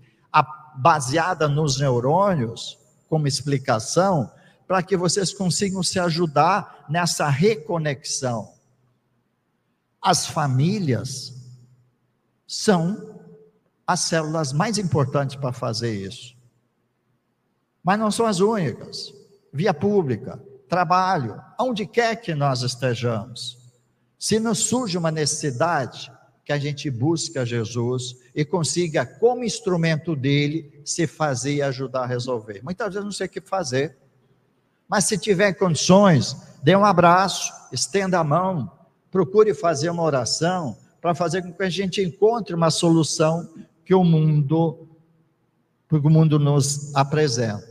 baseada nos neurônios, como explicação, para que vocês consigam se ajudar nessa reconexão. As famílias são as células mais importantes para fazer isso. Mas não são as únicas. Via pública, trabalho, onde quer que nós estejamos. Se nos surge uma necessidade, que a gente busque a Jesus e consiga, como instrumento dele, se fazer e ajudar a resolver. Muitas vezes não sei o que fazer, mas se tiver condições, dê um abraço, estenda a mão, procure fazer uma oração para fazer com que a gente encontre uma solução que o mundo, que o mundo nos apresenta.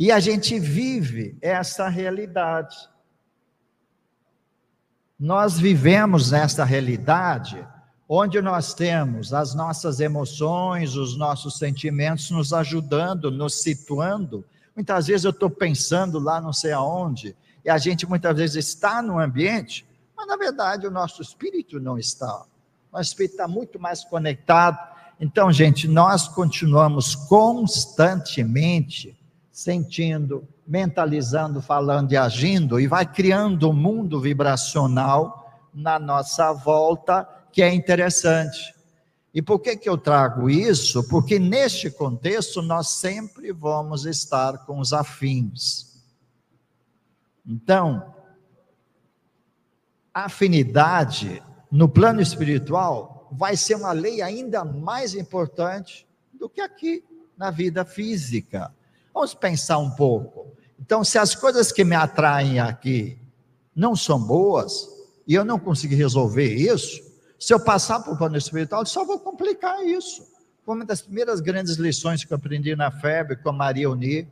E a gente vive essa realidade. Nós vivemos nessa realidade onde nós temos as nossas emoções, os nossos sentimentos nos ajudando, nos situando. Muitas vezes eu estou pensando lá não sei aonde, e a gente muitas vezes está no ambiente, mas na verdade o nosso espírito não está. O nosso espírito está muito mais conectado. Então, gente, nós continuamos constantemente sentindo, mentalizando, falando e agindo, e vai criando um mundo vibracional na nossa volta que é interessante. E por que, que eu trago isso? Porque neste contexto nós sempre vamos estar com os afins. Então, afinidade no plano espiritual vai ser uma lei ainda mais importante do que aqui na vida física. Vamos pensar um pouco. Então, se as coisas que me atraem aqui não são boas, e eu não conseguir resolver isso, se eu passar para o plano espiritual, só vou complicar isso. Foi uma das primeiras grandes lições que eu aprendi na FEB com a Maria Uni.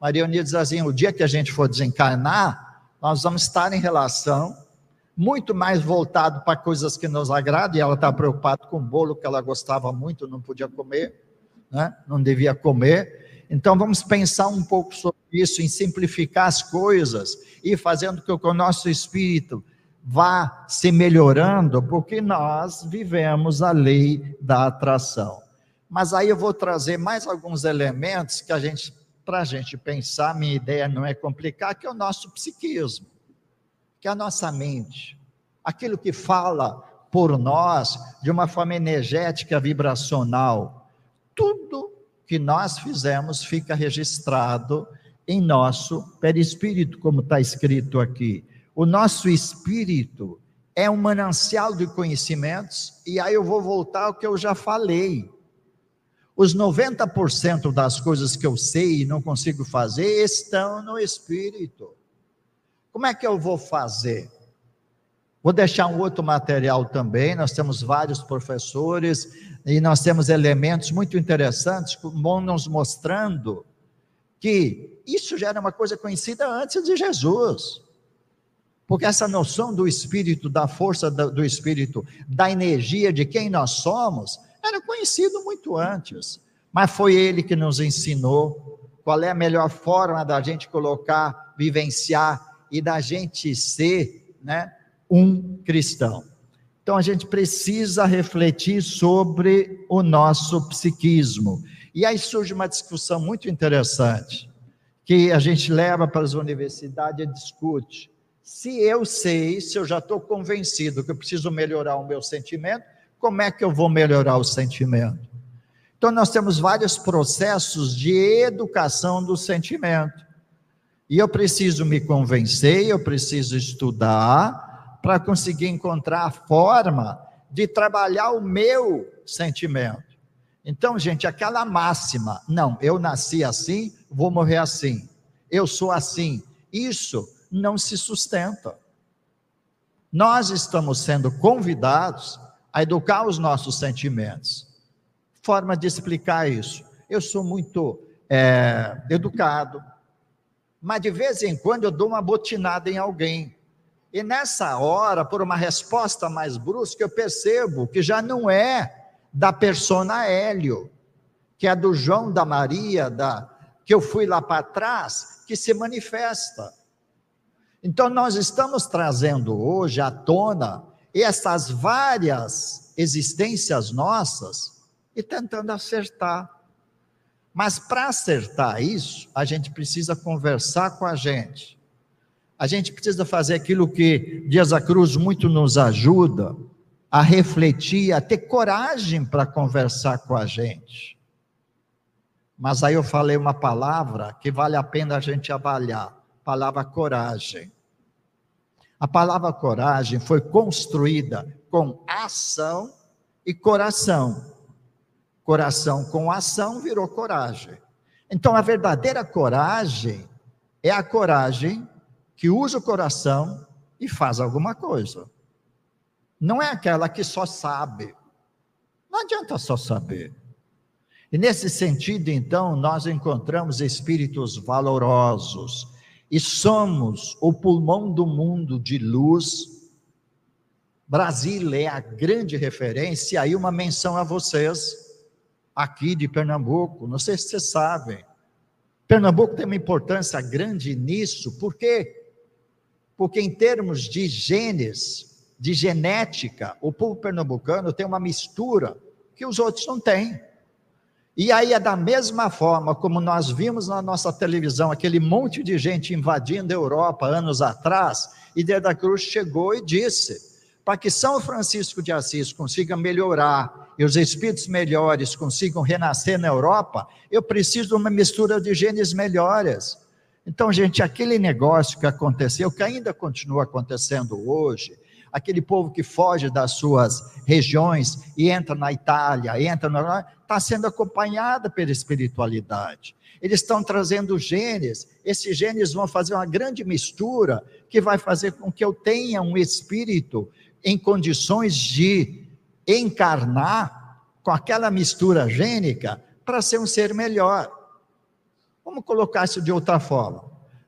Maria Uni diz assim: o dia que a gente for desencarnar, nós vamos estar em relação muito mais voltado para coisas que nos agradam, e ela está preocupada com o bolo que ela gostava muito, não podia comer, né? não devia comer, então vamos pensar um pouco sobre isso, em simplificar as coisas e fazendo com que o nosso espírito vá se melhorando, porque nós vivemos a lei da atração. Mas aí eu vou trazer mais alguns elementos que a gente, para a gente pensar, minha ideia não é complicar, que é o nosso psiquismo, que é a nossa mente, aquilo que fala por nós de uma forma energética, vibracional. Tudo que nós fizemos fica registrado em nosso perispírito, como está escrito aqui. O nosso espírito é um manancial de conhecimentos, e aí eu vou voltar ao que eu já falei. Os 90% das coisas que eu sei e não consigo fazer estão no espírito. Como é que eu vou fazer? Vou deixar um outro material também. Nós temos vários professores e nós temos elementos muito interessantes, nos mostrando que isso já era uma coisa conhecida antes de Jesus. Porque essa noção do espírito, da força do espírito, da energia de quem nós somos, era conhecido muito antes. Mas foi ele que nos ensinou qual é a melhor forma da gente colocar, vivenciar e da gente ser, né, um cristão. Então a gente precisa refletir sobre o nosso psiquismo. E aí surge uma discussão muito interessante, que a gente leva para as universidades e discute. Se eu sei, se eu já estou convencido que eu preciso melhorar o meu sentimento, como é que eu vou melhorar o sentimento? Então, nós temos vários processos de educação do sentimento. E eu preciso me convencer, eu preciso estudar para conseguir encontrar a forma de trabalhar o meu sentimento. Então, gente, aquela máxima, não, eu nasci assim, vou morrer assim, eu sou assim, isso não se sustenta. Nós estamos sendo convidados a educar os nossos sentimentos. Forma de explicar isso. Eu sou muito é, educado, mas de vez em quando eu dou uma botinada em alguém. E nessa hora, por uma resposta mais brusca, eu percebo que já não é da persona Hélio, que é do João, da Maria, da que eu fui lá para trás, que se manifesta. Então, nós estamos trazendo hoje à tona essas várias existências nossas e tentando acertar. Mas para acertar isso, a gente precisa conversar com a gente. A gente precisa fazer aquilo que Dias a Cruz muito nos ajuda a refletir, a ter coragem para conversar com a gente. Mas aí eu falei uma palavra que vale a pena a gente avaliar, palavra coragem. A palavra coragem foi construída com ação e coração. Coração com ação virou coragem. Então, a verdadeira coragem é a coragem que usa o coração e faz alguma coisa. Não é aquela que só sabe. Não adianta só saber. E nesse sentido, então, nós encontramos espíritos valorosos, e somos o pulmão do mundo de luz. Brasília é a grande referência, aí uma menção a vocês, aqui de Pernambuco, não sei se vocês sabem. Pernambuco tem uma importância grande nisso, por quê? Porque em termos de genes, de genética, o povo pernambucano tem uma mistura que os outros não têm. E aí é da mesma forma como nós vimos na nossa televisão aquele monte de gente invadindo a Europa anos atrás, e da Cruz chegou e disse: para que São Francisco de Assis consiga melhorar e os espíritos melhores consigam renascer na Europa, eu preciso de uma mistura de genes melhores. Então, gente, aquele negócio que aconteceu, que ainda continua acontecendo hoje, aquele povo que foge das suas regiões e entra na Itália, entra na está sendo acompanhada pela espiritualidade. Eles estão trazendo genes, esses genes vão fazer uma grande mistura que vai fazer com que eu tenha um espírito em condições de encarnar com aquela mistura gênica para ser um ser melhor. Vamos colocar isso de outra forma.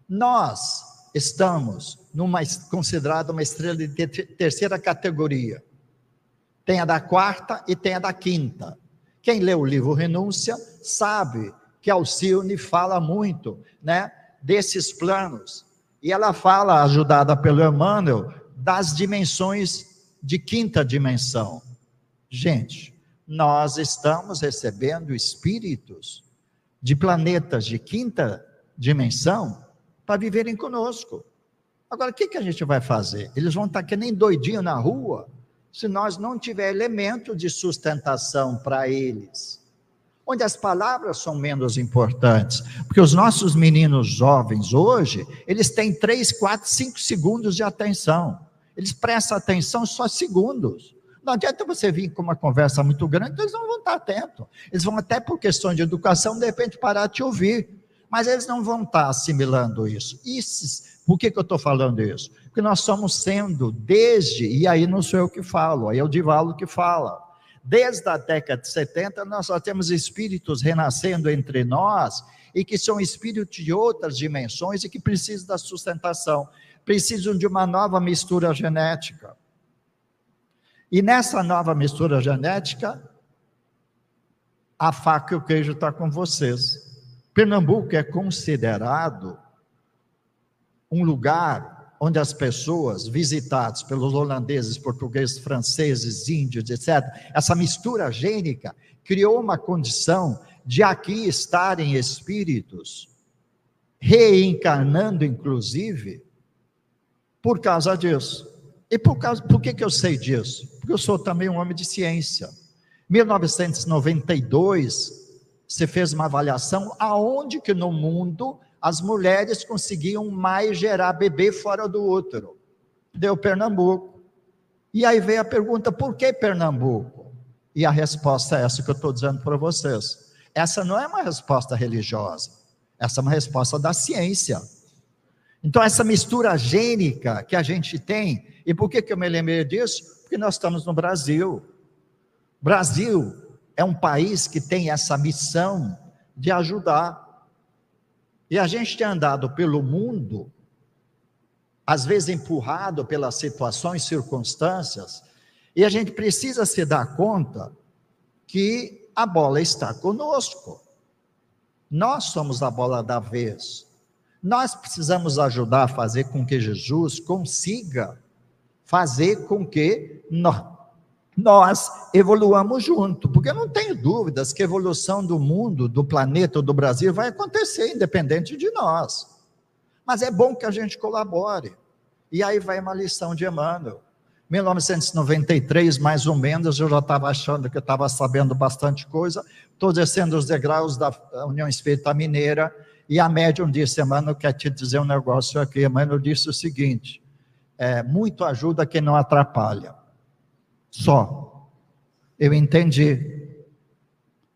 Nós estamos numa considerada uma estrela de terceira categoria. Tem a da quarta e tem a da quinta. Quem lê o livro Renúncia sabe que Alcione fala muito, né, desses planos. E ela fala, ajudada pelo Emmanuel, das dimensões de quinta dimensão. Gente, nós estamos recebendo espíritos de planetas de quinta dimensão para viverem conosco. Agora, o que, que a gente vai fazer? Eles vão estar que nem doidinho na rua, se nós não tiver elemento de sustentação para eles. Onde as palavras são menos importantes. Porque os nossos meninos jovens hoje, eles têm 3, 4, 5 segundos de atenção. Eles prestam atenção só segundos. Não adianta você vir com uma conversa muito grande, eles não vão estar atentos. Eles vão até por questão de educação, de repente, parar de te ouvir. Mas eles não vão estar assimilando isso. isso por que, que eu estou falando isso? Porque nós estamos sendo, desde, e aí não sou eu que falo, aí é o Divaldo que fala. Desde a década de 70, nós só temos espíritos renascendo entre nós, e que são espíritos de outras dimensões e que precisam da sustentação, precisam de uma nova mistura genética. E nessa nova mistura genética, a faca e o queijo está com vocês. Pernambuco é considerado um lugar onde as pessoas visitadas pelos holandeses, portugueses, franceses, índios, etc., essa mistura gênica criou uma condição de aqui estarem espíritos reencarnando, inclusive, por causa disso. E por, causa, por que, que eu sei disso? Porque eu sou também um homem de ciência. 1992, você fez uma avaliação aonde que no mundo as mulheres conseguiam mais gerar bebê fora do útero. Deu Pernambuco. E aí veio a pergunta: por que Pernambuco? E a resposta é essa que eu estou dizendo para vocês. Essa não é uma resposta religiosa, essa é uma resposta da ciência. Então, essa mistura gênica que a gente tem, e por que, que eu me lembrei disso? Porque nós estamos no Brasil. Brasil é um país que tem essa missão de ajudar. E a gente tem andado pelo mundo, às vezes empurrado pelas situações, circunstâncias, e a gente precisa se dar conta que a bola está conosco. Nós somos a bola da vez. Nós precisamos ajudar a fazer com que Jesus consiga fazer com que nós evoluamos junto, porque eu não tenho dúvidas que a evolução do mundo, do planeta, do Brasil vai acontecer independente de nós. Mas é bom que a gente colabore. E aí vai uma lição de Emmanuel. 1993, mais ou menos, eu já estava achando que eu estava sabendo bastante coisa, estou descendo os degraus da União Espírita Mineira, e a médium disse, Emmanuel, quer te dizer um negócio aqui. Emmanuel disse o seguinte, é, muito ajuda quem não atrapalha. Só. Eu entendi.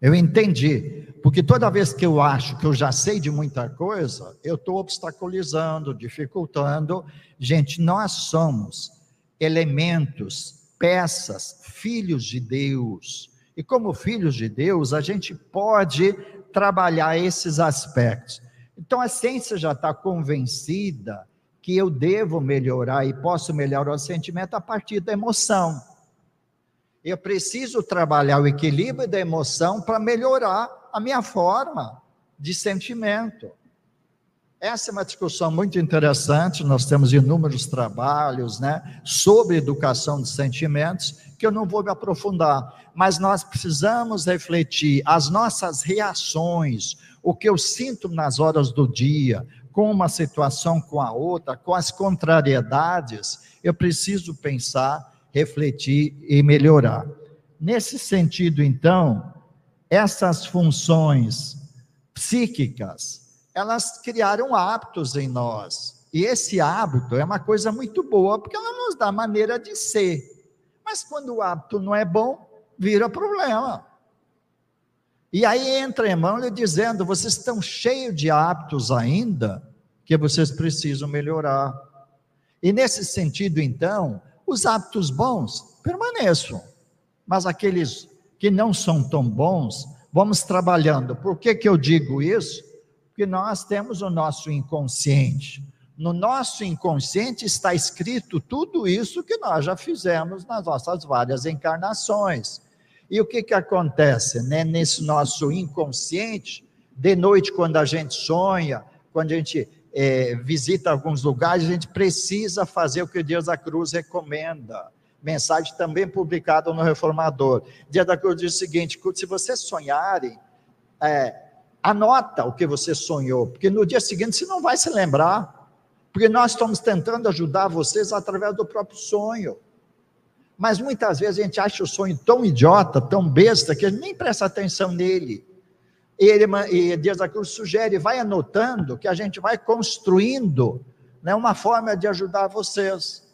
Eu entendi. Porque toda vez que eu acho que eu já sei de muita coisa, eu estou obstaculizando, dificultando. Gente, nós somos elementos, peças, filhos de Deus. E como filhos de Deus, a gente pode trabalhar esses aspectos. Então a ciência já está convencida que eu devo melhorar e posso melhorar o sentimento a partir da emoção. Eu preciso trabalhar o equilíbrio da emoção para melhorar a minha forma de sentimento. Essa é uma discussão muito interessante, nós temos inúmeros trabalhos né, sobre educação de sentimentos, que eu não vou me aprofundar, mas nós precisamos refletir as nossas reações, o que eu sinto nas horas do dia, com uma situação com a outra, com as contrariedades, eu preciso pensar refletir e melhorar. Nesse sentido, então, essas funções psíquicas, elas criaram hábitos em nós. E esse hábito é uma coisa muito boa, porque ela nos dá maneira de ser. Mas quando o hábito não é bom, vira problema. E aí entra Emmanuel dizendo: vocês estão cheios de hábitos ainda que vocês precisam melhorar. E nesse sentido, então, os hábitos bons permaneçam, mas aqueles que não são tão bons, vamos trabalhando. Por que, que eu digo isso? Porque nós temos o nosso inconsciente. No nosso inconsciente está escrito tudo isso que nós já fizemos nas nossas várias encarnações. E o que, que acontece né? nesse nosso inconsciente? De noite, quando a gente sonha, quando a gente é, visita alguns lugares, a gente precisa fazer o que Deus da Cruz recomenda. Mensagem também publicada no Reformador. Dia da Cruz diz o seguinte: se vocês sonharem, é, anota o que você sonhou, porque no dia seguinte você não vai se lembrar. Porque nós estamos tentando ajudar vocês através do próprio sonho. Mas muitas vezes a gente acha o sonho tão idiota, tão besta, que a gente nem presta atenção nele ele, e Dias da Cruz sugere, vai anotando, que a gente vai construindo né, uma forma de ajudar vocês.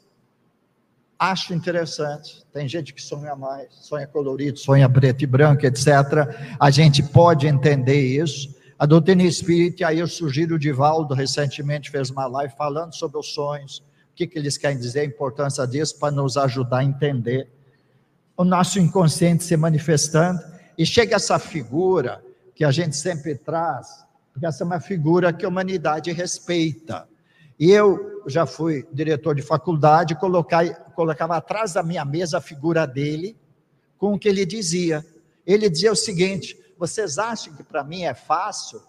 Acho interessante. Tem gente que sonha mais, sonha colorido, sonha preto e branco, etc. A gente pode entender isso, a doutrina espírita, aí eu sugiro o Divaldo, recentemente fez uma live falando sobre os sonhos, o que, que eles querem dizer, a importância disso, para nos ajudar a entender o nosso inconsciente se manifestando, e chega essa figura que a gente sempre traz, porque essa é uma figura que a humanidade respeita. E eu já fui diretor de faculdade, colocava atrás da minha mesa a figura dele, com o que ele dizia. Ele dizia o seguinte: vocês acham que para mim é fácil?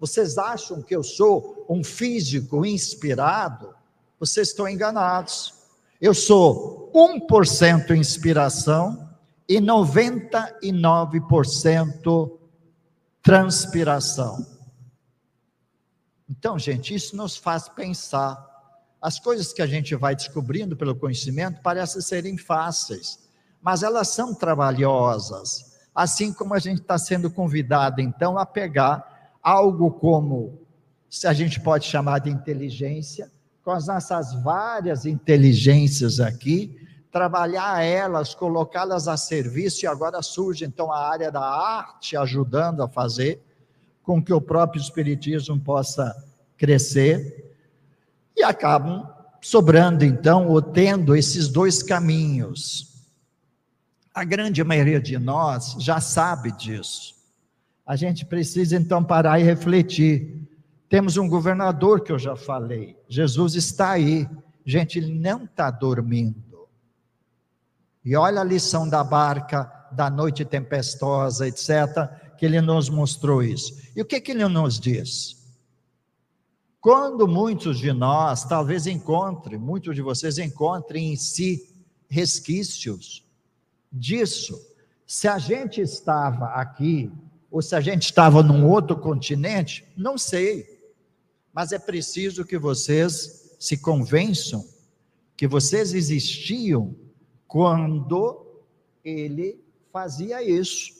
Vocês acham que eu sou um físico inspirado? Vocês estão enganados. Eu sou 1% inspiração e 99% transpiração. Então, gente, isso nos faz pensar. As coisas que a gente vai descobrindo pelo conhecimento parecem serem fáceis, mas elas são trabalhosas. Assim como a gente está sendo convidado, então, a pegar algo como, se a gente pode chamar de inteligência, com as nossas várias inteligências aqui, trabalhar elas, colocá-las a serviço, e agora surge então a área da arte ajudando a fazer com que o próprio Espiritismo possa crescer, e acabam sobrando então, ou tendo esses dois caminhos. A grande maioria de nós já sabe disso. A gente precisa então parar e refletir. Temos um governador que eu já falei, Jesus está aí. Gente, ele não está dormindo. E olha a lição da barca, da noite tempestosa, etc., que ele nos mostrou isso. E o que, que ele nos diz? Quando muitos de nós, talvez encontrem, muitos de vocês encontrem em si resquícios disso, se a gente estava aqui, ou se a gente estava num outro continente, não sei, mas é preciso que vocês se convençam que vocês existiam quando ele fazia isso.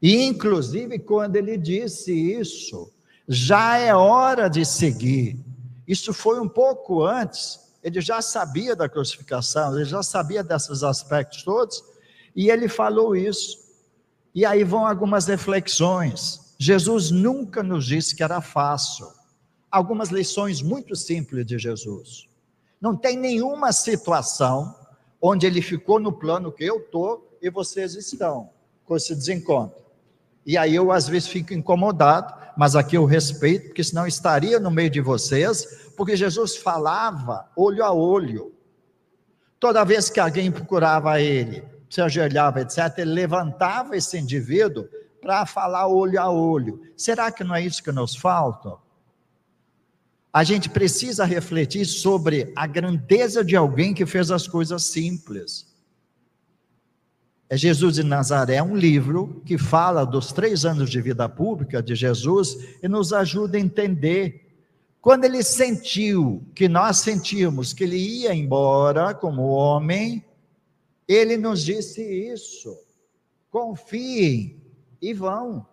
E, inclusive, quando ele disse isso, já é hora de seguir. Isso foi um pouco antes, ele já sabia da crucificação, ele já sabia desses aspectos todos, e ele falou isso. E aí vão algumas reflexões. Jesus nunca nos disse que era fácil. Algumas lições muito simples de Jesus. Não tem nenhuma situação onde ele ficou no plano que eu estou e vocês estão, com esse desencontro. E aí eu às vezes fico incomodado, mas aqui eu respeito, porque senão estaria no meio de vocês, porque Jesus falava olho a olho. Toda vez que alguém procurava ele, se ajoelhava, etc., ele levantava esse indivíduo para falar olho a olho. Será que não é isso que nos falta? a gente precisa refletir sobre a grandeza de alguém que fez as coisas simples. É Jesus de Nazaré, um livro que fala dos três anos de vida pública de Jesus e nos ajuda a entender. Quando ele sentiu que nós sentimos que ele ia embora como homem, ele nos disse isso: confiem e vão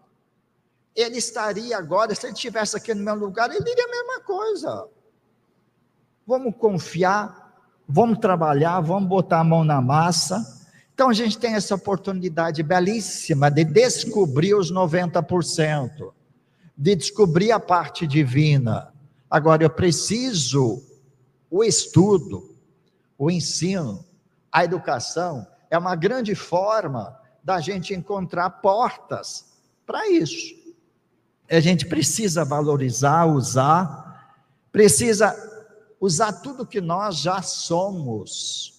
ele estaria agora, se ele estivesse aqui no meu lugar, ele diria a mesma coisa. Vamos confiar, vamos trabalhar, vamos botar a mão na massa. Então a gente tem essa oportunidade belíssima de descobrir os 90%, de descobrir a parte divina. Agora eu preciso o estudo, o ensino, a educação é uma grande forma da gente encontrar portas para isso a gente precisa valorizar, usar, precisa usar tudo que nós já somos,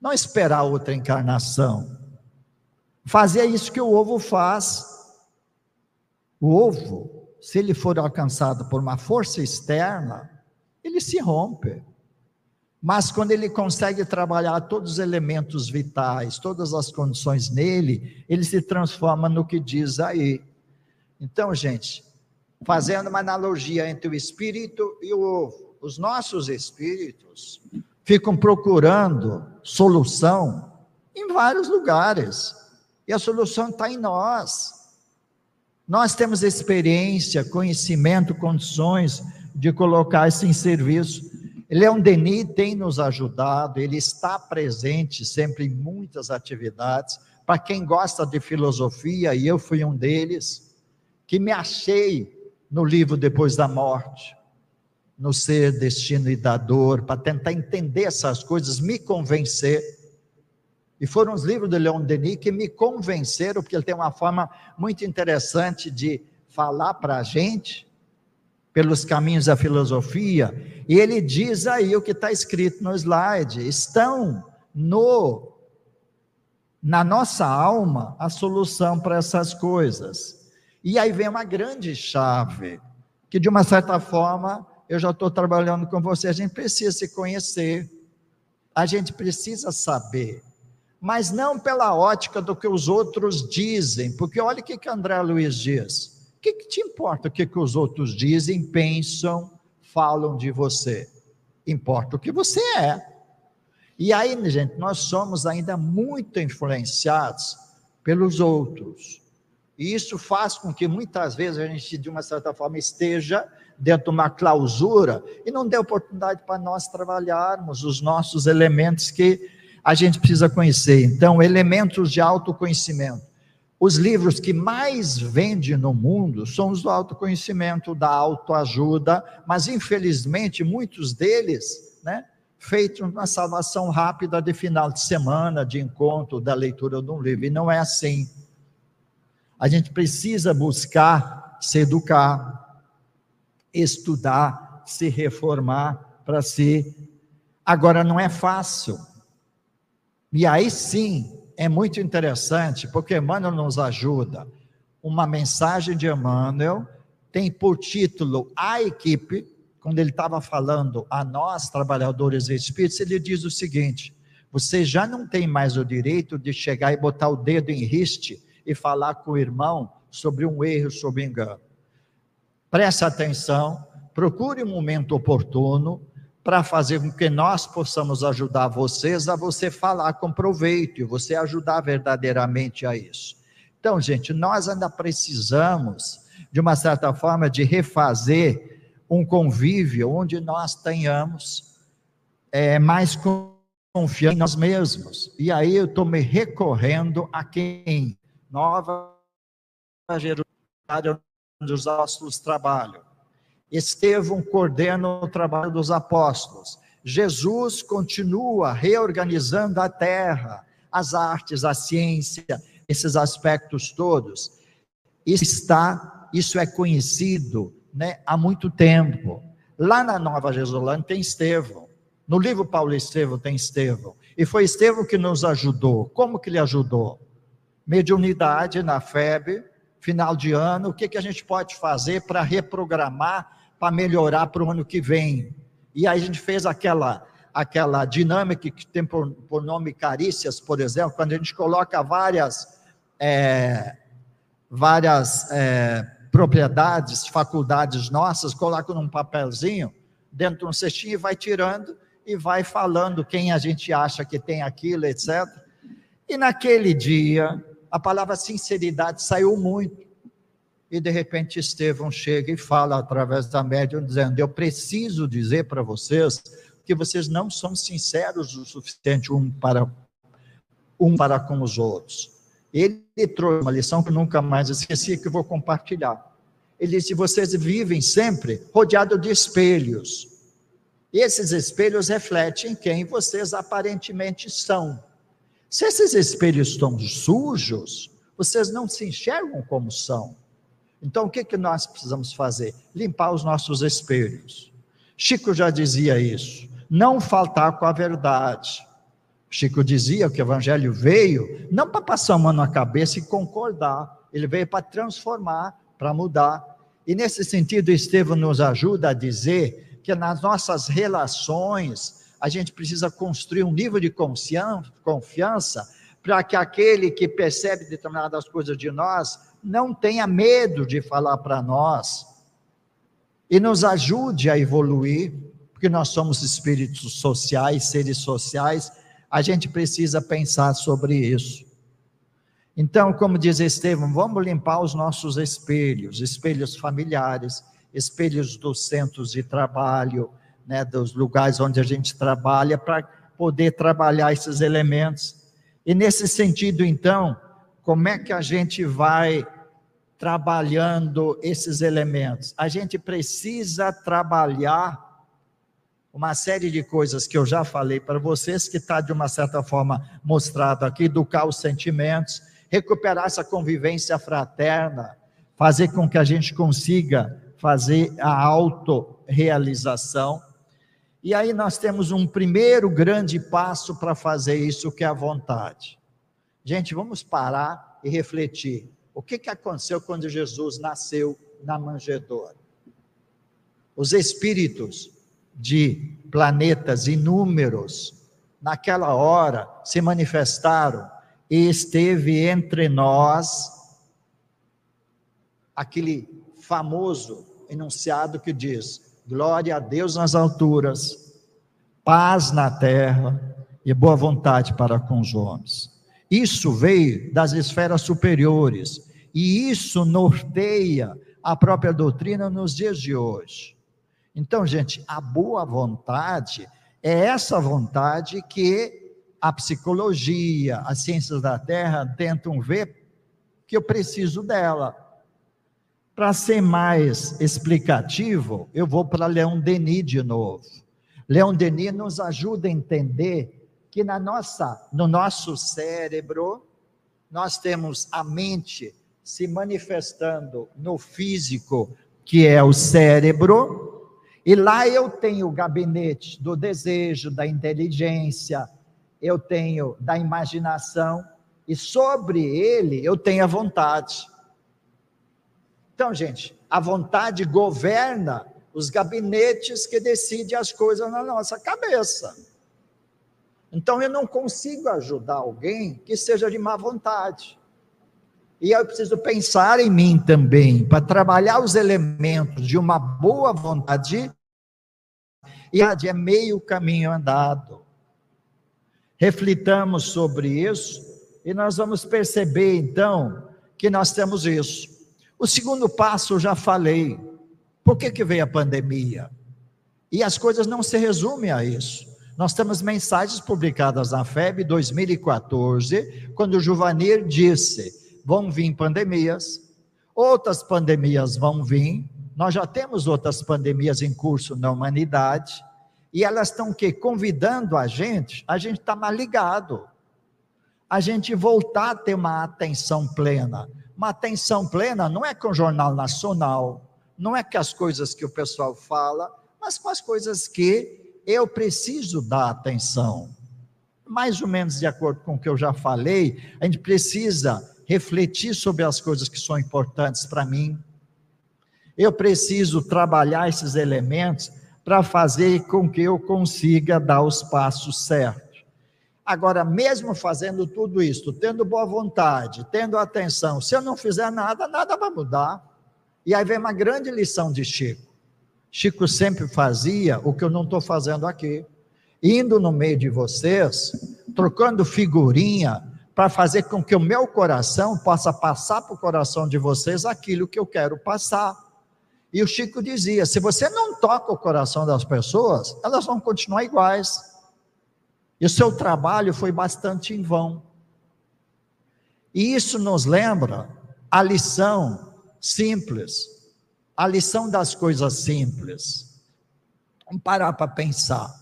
não esperar outra encarnação. Fazer isso que o ovo faz. O ovo, se ele for alcançado por uma força externa, ele se rompe. Mas quando ele consegue trabalhar todos os elementos vitais, todas as condições nele, ele se transforma no que diz aí. Então, gente, fazendo uma analogia entre o espírito e o ovo, os nossos espíritos ficam procurando solução em vários lugares, e a solução está em nós. Nós temos experiência, conhecimento, condições de colocar isso em serviço. Leon Denis tem nos ajudado, ele está presente sempre em muitas atividades. Para quem gosta de filosofia, e eu fui um deles, que me achei no livro Depois da Morte, no Ser, Destino e Dador, para tentar entender essas coisas, me convencer. E foram os livros de Leon Denis que me convenceram, porque ele tem uma forma muito interessante de falar para a gente, pelos caminhos da filosofia, e ele diz aí o que está escrito no slide: estão no na nossa alma a solução para essas coisas. E aí vem uma grande chave, que de uma certa forma eu já estou trabalhando com você, a gente precisa se conhecer, a gente precisa saber, mas não pela ótica do que os outros dizem, porque olha o que, que André Luiz diz. O que, que te importa o que, que os outros dizem, pensam, falam de você? Importa o que você é. E aí, gente, nós somos ainda muito influenciados pelos outros. E isso faz com que muitas vezes a gente, de uma certa forma, esteja dentro de uma clausura e não dê oportunidade para nós trabalharmos os nossos elementos que a gente precisa conhecer. Então, elementos de autoconhecimento. Os livros que mais vendem no mundo são os do autoconhecimento, da autoajuda, mas infelizmente muitos deles, né, feito uma salvação rápida de final de semana, de encontro, da leitura de um livro. E não é assim. A gente precisa buscar se educar, estudar, se reformar para se. Agora, não é fácil. E aí sim, é muito interessante, porque Emmanuel nos ajuda. Uma mensagem de Emmanuel tem por título A Equipe, quando ele estava falando a nós, trabalhadores espíritos, ele diz o seguinte: você já não tem mais o direito de chegar e botar o dedo em riste e falar com o irmão sobre um erro, sobre um engano. Preste atenção, procure um momento oportuno para fazer com que nós possamos ajudar vocês a você falar com proveito e você ajudar verdadeiramente a isso. Então, gente, nós ainda precisamos, de uma certa forma, de refazer um convívio onde nós tenhamos é, mais confiança em nós mesmos. E aí eu estou me recorrendo a quem? Nova Jerusalém, onde os apóstolos trabalham. Estevão coordena o trabalho dos apóstolos. Jesus continua reorganizando a terra, as artes, a ciência, esses aspectos todos. Isso está, isso é conhecido né, há muito tempo. Lá na Nova Jerusalém tem Estevão. No livro Paulo Estevão tem Estevão. E foi Estevão que nos ajudou. Como que ele ajudou? Mediunidade na FEB, final de ano, o que, que a gente pode fazer para reprogramar, para melhorar para o ano que vem? E aí a gente fez aquela aquela dinâmica que tem por, por nome carícias, por exemplo, quando a gente coloca várias é, várias é, propriedades, faculdades nossas, coloca num papelzinho, dentro de um cestinho e vai tirando e vai falando quem a gente acha que tem aquilo, etc. E naquele dia, a palavra sinceridade saiu muito. E de repente Estevão chega e fala através da médium, dizendo: Eu preciso dizer para vocês que vocês não são sinceros o suficiente um para, um para com os outros. Ele trouxe uma lição que nunca mais esqueci, que vou compartilhar. Ele disse: vocês vivem sempre rodeados de espelhos. E esses espelhos refletem quem vocês aparentemente são. Se esses espelhos estão sujos, vocês não se enxergam como são. Então, o que, que nós precisamos fazer? Limpar os nossos espelhos. Chico já dizia isso. Não faltar com a verdade. Chico dizia que o evangelho veio não para passar a mão na cabeça e concordar, ele veio para transformar, para mudar. E nesse sentido, Estevão nos ajuda a dizer que nas nossas relações a gente precisa construir um nível de confiança para que aquele que percebe determinadas coisas de nós não tenha medo de falar para nós e nos ajude a evoluir, porque nós somos espíritos sociais, seres sociais, a gente precisa pensar sobre isso. Então, como diz Estevão, vamos limpar os nossos espelhos, espelhos familiares, espelhos dos centros de trabalho, né, dos lugares onde a gente trabalha, para poder trabalhar esses elementos. E nesse sentido, então, como é que a gente vai trabalhando esses elementos? A gente precisa trabalhar uma série de coisas que eu já falei para vocês, que está de uma certa forma mostrado aqui, educar os sentimentos, recuperar essa convivência fraterna, fazer com que a gente consiga fazer a autorrealização. E aí nós temos um primeiro grande passo para fazer isso, que é a vontade. Gente, vamos parar e refletir. O que, que aconteceu quando Jesus nasceu na manjedoura? Os espíritos de planetas inúmeros, naquela hora se manifestaram e esteve entre nós aquele famoso enunciado que diz: Glória a Deus nas alturas, paz na terra e boa vontade para com os homens. Isso veio das esferas superiores e isso norteia a própria doutrina nos dias de hoje. Então, gente, a boa vontade é essa vontade que a psicologia, as ciências da Terra tentam ver que eu preciso dela. Para ser mais explicativo, eu vou para Leon Denis de novo. Leon Denis nos ajuda a entender que na nossa, no nosso cérebro, nós temos a mente se manifestando no físico, que é o cérebro, e lá eu tenho o gabinete do desejo, da inteligência, eu tenho da imaginação, e sobre ele eu tenho a vontade. Então, gente, a vontade governa os gabinetes que decidem as coisas na nossa cabeça. Então, eu não consigo ajudar alguém que seja de má vontade. E eu preciso pensar em mim também, para trabalhar os elementos de uma boa vontade, e é meio caminho andado. Reflitamos sobre isso e nós vamos perceber então que nós temos isso. O segundo passo eu já falei. Por que, que veio a pandemia? E as coisas não se resumem a isso. Nós temos mensagens publicadas na FEB 2014, quando o Juvanir disse: vão vir pandemias, outras pandemias vão vir, nós já temos outras pandemias em curso na humanidade, e elas estão que convidando a gente, a gente está mal ligado. A gente voltar a ter uma atenção plena. Uma atenção plena não é com o Jornal Nacional, não é com as coisas que o pessoal fala, mas com as coisas que eu preciso dar atenção. Mais ou menos de acordo com o que eu já falei, a gente precisa refletir sobre as coisas que são importantes para mim. Eu preciso trabalhar esses elementos para fazer com que eu consiga dar os passos certos. Agora, mesmo fazendo tudo isso, tendo boa vontade, tendo atenção, se eu não fizer nada, nada vai mudar. E aí vem uma grande lição de Chico. Chico sempre fazia o que eu não estou fazendo aqui. Indo no meio de vocês, trocando figurinha, para fazer com que o meu coração possa passar para o coração de vocês aquilo que eu quero passar. E o Chico dizia: se você não toca o coração das pessoas, elas vão continuar iguais. E o seu trabalho foi bastante em vão. E isso nos lembra a lição simples, a lição das coisas simples. Vamos parar para pensar.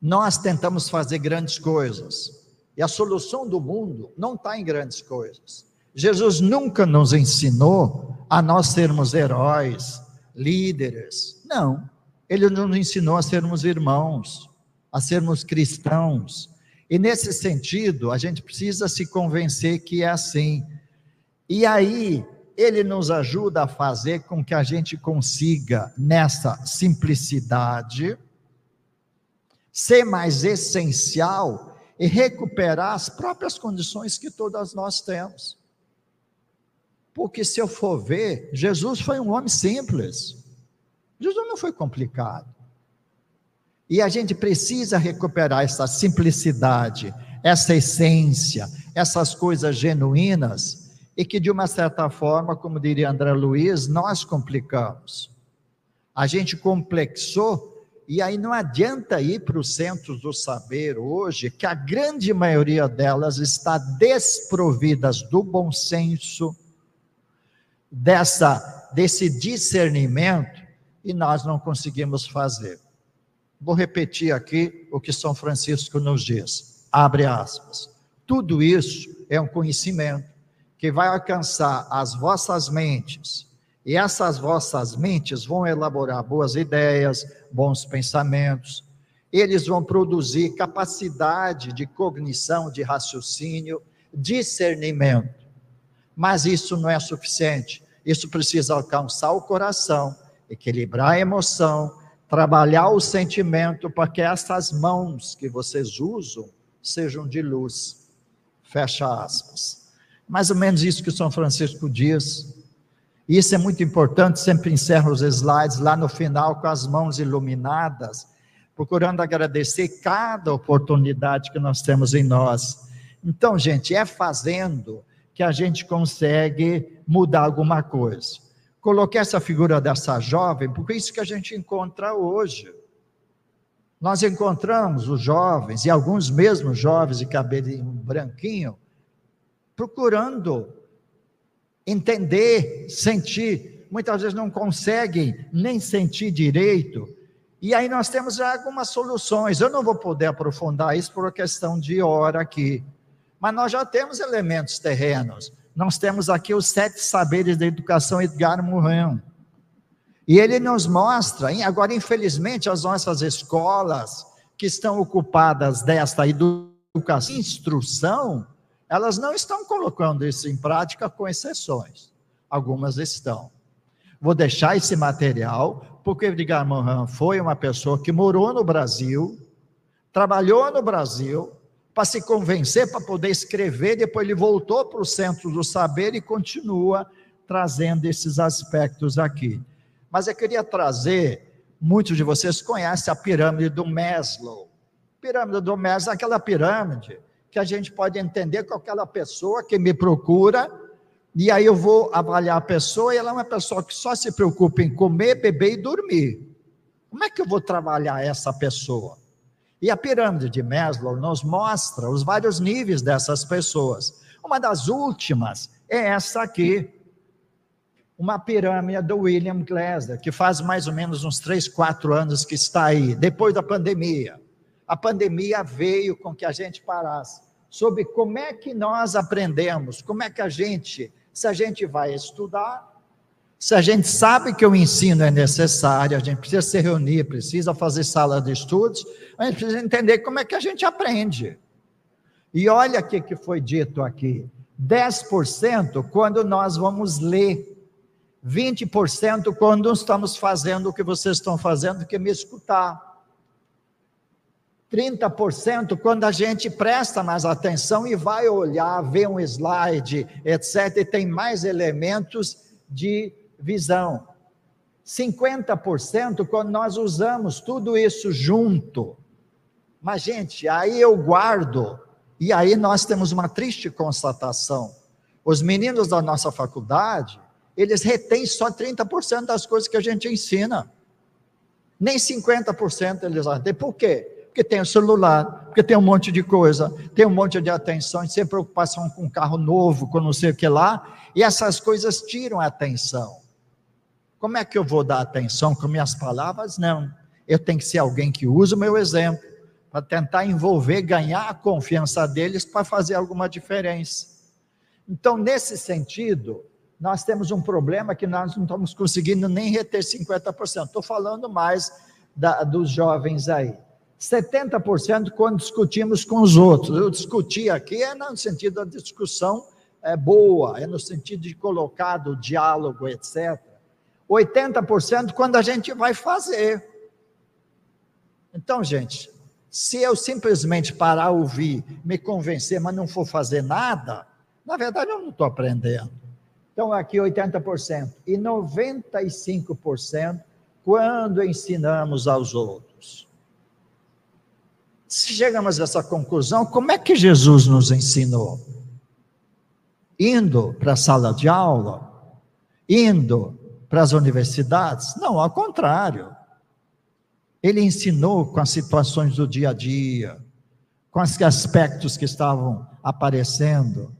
Nós tentamos fazer grandes coisas, e a solução do mundo não está em grandes coisas. Jesus nunca nos ensinou a nós sermos heróis, líderes. Não. Ele nos ensinou a sermos irmãos, a sermos cristãos. E nesse sentido, a gente precisa se convencer que é assim. E aí, ele nos ajuda a fazer com que a gente consiga, nessa simplicidade, ser mais essencial e recuperar as próprias condições que todas nós temos. Porque se eu for ver, Jesus foi um homem simples. Jesus não foi complicado. E a gente precisa recuperar essa simplicidade, essa essência, essas coisas genuínas, e que de uma certa forma, como diria André Luiz, nós complicamos. A gente complexou e aí não adianta ir para os centros do saber hoje, que a grande maioria delas está desprovidas do bom senso, dessa desse discernimento e nós não conseguimos fazer. Vou repetir aqui o que São Francisco nos diz. Abre aspas. Tudo isso é um conhecimento que vai alcançar as vossas mentes, e essas vossas mentes vão elaborar boas ideias, bons pensamentos, eles vão produzir capacidade de cognição, de raciocínio, discernimento. Mas isso não é suficiente. Isso precisa alcançar o coração, equilibrar a emoção, trabalhar o sentimento para que essas mãos que vocês usam sejam de luz. Fecha aspas. Mais ou menos isso que o São Francisco diz. Isso é muito importante, sempre encerro os slides lá no final com as mãos iluminadas, procurando agradecer cada oportunidade que nós temos em nós. Então, gente, é fazendo que a gente consegue mudar alguma coisa. Coloquei essa figura dessa jovem, porque é isso que a gente encontra hoje. Nós encontramos os jovens, e alguns mesmo jovens de cabelinho branquinho, procurando entender, sentir. Muitas vezes não conseguem nem sentir direito. E aí nós temos algumas soluções. Eu não vou poder aprofundar isso por uma questão de hora aqui. Mas nós já temos elementos terrenos. Nós temos aqui os sete saberes da educação Edgar Morin. E ele nos mostra, agora infelizmente as nossas escolas que estão ocupadas desta educação, instrução, elas não estão colocando isso em prática com exceções. Algumas estão. Vou deixar esse material, porque Edgar Morin foi uma pessoa que morou no Brasil, trabalhou no Brasil, para se convencer, para poder escrever. Depois ele voltou para o centro do saber e continua trazendo esses aspectos aqui. Mas eu queria trazer, muitos de vocês conhecem a pirâmide do Maslow. Pirâmide do Maslow é aquela pirâmide que a gente pode entender com aquela pessoa que me procura, e aí eu vou avaliar a pessoa, e ela é uma pessoa que só se preocupa em comer, beber e dormir. Como é que eu vou trabalhar essa pessoa? E a pirâmide de Maslow nos mostra os vários níveis dessas pessoas. Uma das últimas é essa aqui, uma pirâmide do William Glasser, que faz mais ou menos uns 3, 4 anos que está aí, depois da pandemia. A pandemia veio com que a gente parasse sobre como é que nós aprendemos, como é que a gente, se a gente vai estudar, se a gente sabe que o ensino é necessário, a gente precisa se reunir, precisa fazer sala de estudos, a gente precisa entender como é que a gente aprende. E olha o que, foi dito aqui: 10% quando nós vamos ler, 20% quando estamos fazendo o que vocês estão fazendo, que é me escutar. 30% quando a gente presta mais atenção e vai olhar, ver um slide, etc., e tem mais elementos de visão. 50% quando nós usamos tudo isso junto. Mas, gente, aí eu guardo, e aí nós temos uma triste constatação. Os meninos da nossa faculdade, eles retêm só 30% das coisas que a gente ensina. Nem 50% eles retêm. Por quê? Porque tem o celular, porque tem um monte de coisa, tem um monte de atenção, sem preocupação com um carro novo, com não sei o que lá, e essas coisas tiram a atenção. Como é que eu vou dar atenção com minhas palavras? Não. Eu tenho que ser alguém que usa o meu exemplo para tentar envolver, ganhar a confiança deles para fazer alguma diferença. Então, nesse sentido, nós temos um problema que nós não estamos conseguindo nem reter 50%. Estou falando mais da, dos jovens aí. 70% quando discutimos com os outros. Eu discuti aqui é no sentido da discussão é boa, é no sentido de colocar do diálogo, etc. 80% quando a gente vai fazer. Então, gente, se eu simplesmente parar ouvir, me convencer, mas não for fazer nada, na verdade eu não estou aprendendo. Então, aqui 80%. E 95% quando ensinamos aos outros. Se chegamos a essa conclusão, como é que Jesus nos ensinou? Indo para a sala de aula, indo para as universidades? Não, ao contrário. Ele ensinou com as situações do dia a dia, com os aspectos que estavam aparecendo.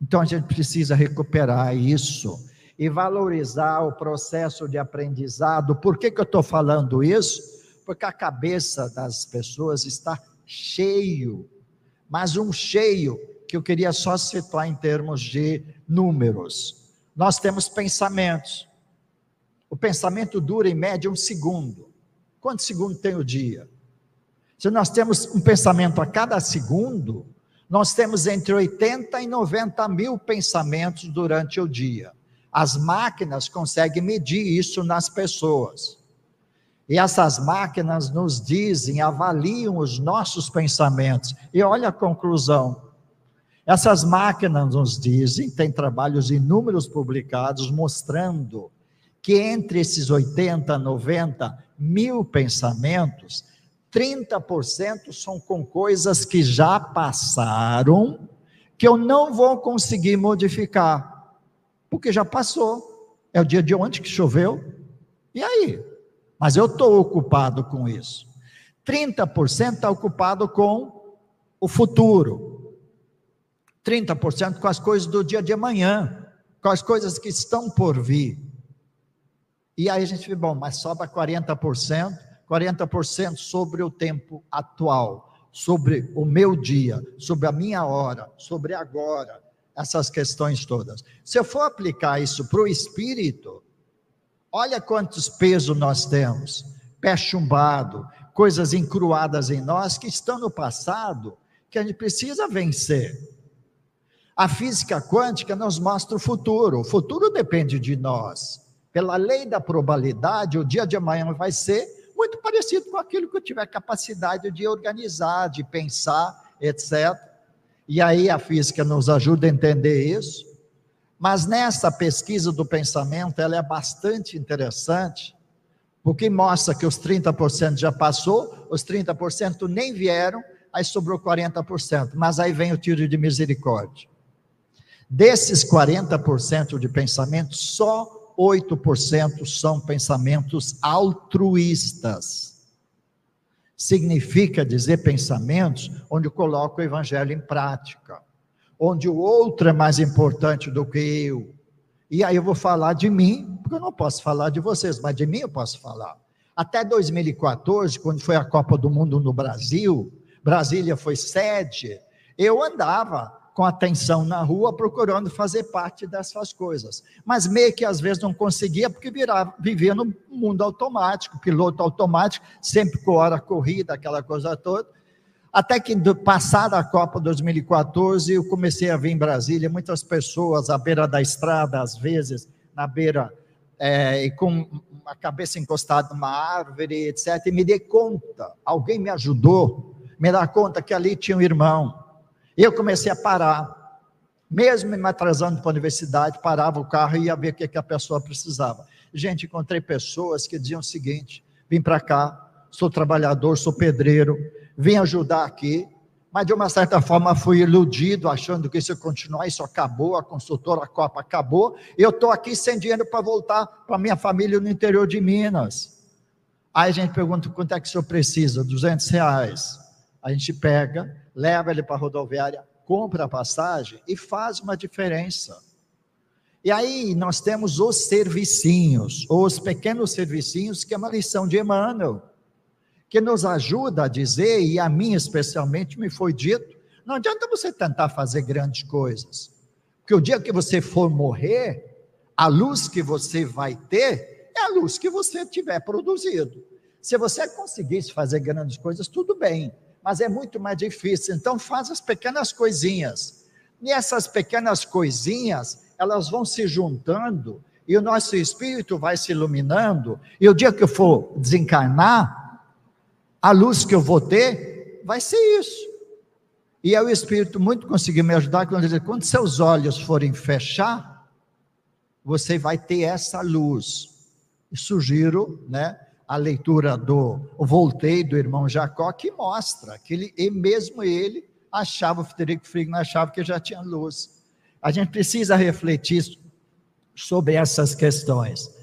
Então a gente precisa recuperar isso. e valorizar o processo de aprendizado. Por que, que eu estou falando isso? Porque a cabeça das pessoas está cheio, mas um cheio que eu queria só situar em termos de números. Nós temos pensamentos. O pensamento dura em média um segundo. Quantos segundos tem o dia? Se nós temos um pensamento a cada segundo, nós temos entre 80 e 90 mil pensamentos durante o dia. As máquinas conseguem medir isso nas pessoas. E essas máquinas nos dizem, avaliam os nossos pensamentos. E olha a conclusão. Essas máquinas nos dizem, tem trabalhos inúmeros publicados mostrando que entre esses 80, 90 mil pensamentos, 30% são com coisas que já passaram, que eu não vou conseguir modificar, porque já passou. É o dia de ontem que choveu, e aí? Mas eu estou ocupado com isso. 30% está ocupado com o futuro, 30% com as coisas do dia de amanhã, com as coisas que estão por vir. E aí a gente vê, bom, mas sobra 40%, 40% sobre o tempo atual, sobre o meu dia, sobre a minha hora, sobre agora, essas questões todas. Se eu for aplicar isso para o espírito, olha quantos pesos nós temos, pé chumbado, coisas encruadas em nós que estão no passado, que a gente precisa vencer. A física quântica nos mostra o futuro, o futuro depende de nós. Pela lei da probabilidade, o dia de amanhã vai ser muito parecido com aquilo que eu tiver capacidade de organizar, de pensar, etc. E aí a física nos ajuda a entender isso. Mas nessa pesquisa do pensamento, ela é bastante interessante, porque mostra que os 30% já passou, os 30% nem vieram, aí sobrou 40%. Mas aí vem o tiro de misericórdia. Desses 40% de pensamento, só 8% são pensamentos altruístas. Significa dizer pensamentos onde coloco o evangelho em prática, onde o outro é mais importante do que eu. E aí eu vou falar de mim, porque eu não posso falar de vocês, mas de mim eu posso falar. Até 2014, quando foi a Copa do Mundo no Brasil, Brasília foi sede, eu andava com atenção na rua, procurando fazer parte dessas coisas. Mas meio que às vezes não conseguia, porque virava, vivia no mundo automático, piloto automático, sempre com hora corrida, aquela coisa toda. Até que, passada a Copa 2014, eu comecei a vir em Brasília, muitas pessoas à beira da estrada, às vezes, na beira, é, e com a cabeça encostada numa árvore, etc. E me dei conta, alguém me ajudou, me dá conta que ali tinha um irmão eu comecei a parar. Mesmo me atrasando para a universidade, parava o carro e ia ver o que, que a pessoa precisava. Gente, encontrei pessoas que diziam o seguinte: vim para cá, sou trabalhador, sou pedreiro, vim ajudar aqui, mas de uma certa forma fui iludido, achando que se eu continuar, isso acabou, a consultora a Copa acabou, eu estou aqui sem dinheiro para voltar para minha família no interior de Minas. Aí a gente pergunta quanto é que o senhor precisa? 200 reais. A gente pega, leva ele para a rodoviária, compra a passagem e faz uma diferença. E aí nós temos os servicinhos, os pequenos servicinhos, que é uma lição de Emmanuel, que nos ajuda a dizer, e a mim especialmente me foi dito, não adianta você tentar fazer grandes coisas, porque o dia que você for morrer, a luz que você vai ter é a luz que você tiver produzido. Se você conseguisse fazer grandes coisas, tudo bem mas é muito mais difícil. Então, faz as pequenas coisinhas. E essas pequenas coisinhas, elas vão se juntando e o nosso espírito vai se iluminando. E o dia que eu for desencarnar, a luz que eu vou ter vai ser isso. E aí o Espírito muito conseguiu me ajudar quando ele quando seus olhos forem fechar, você vai ter essa luz. E sugiro, né, a leitura do Voltei, do irmão Jacó, que mostra que ele, e mesmo ele achava, o Frederico Frigno achava que já tinha luz. A gente precisa refletir sobre essas questões.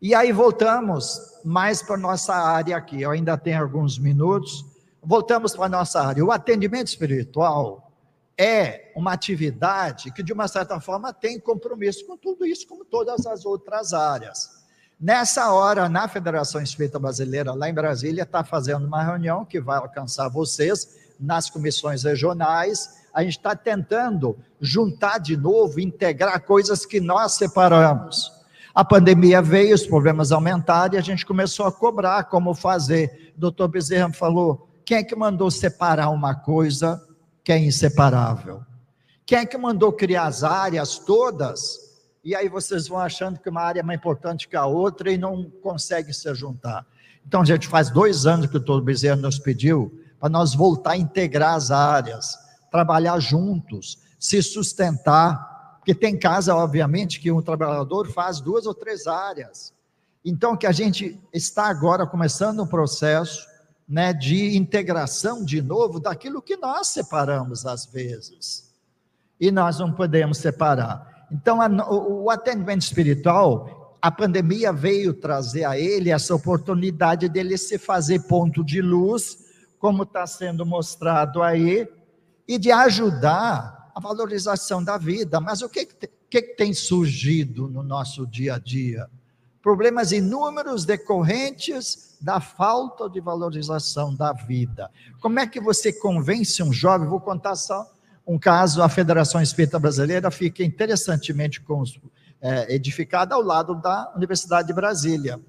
E aí voltamos mais para a nossa área aqui, eu ainda tenho alguns minutos, voltamos para a nossa área. O atendimento espiritual é uma atividade que, de uma certa forma, tem compromisso com tudo isso, como todas as outras áreas. Nessa hora, na Federação Espírita Brasileira, lá em Brasília, está fazendo uma reunião que vai alcançar vocês nas comissões regionais. A gente está tentando juntar de novo, integrar coisas que nós separamos. A pandemia veio, os problemas aumentaram e a gente começou a cobrar como fazer. O doutor Bezerra falou: quem é que mandou separar uma coisa que é inseparável? Quem é que mandou criar as áreas todas e aí vocês vão achando que uma área é mais importante que a outra e não conseguem se juntar. Então, gente faz dois anos que o Todo Bezerra nos pediu para nós voltar a integrar as áreas, trabalhar juntos, se sustentar, porque tem casa, obviamente, que um trabalhador faz duas ou três áreas. Então, que a gente está agora começando um processo né, de integração de novo daquilo que nós separamos às vezes. E nós não podemos separar. Então, a, o, o atendimento espiritual, a pandemia veio trazer a ele essa oportunidade dele se fazer ponto de luz, como está sendo mostrado aí, e de ajudar a valorização da vida. Mas o que, que, que tem surgido no nosso dia a dia? Problemas inúmeros decorrentes da falta de valorização da vida. Como é que você convence um jovem? Vou contar só um caso, a Federação Espírita Brasileira fica interessantemente é, edificada ao lado da Universidade de Brasília.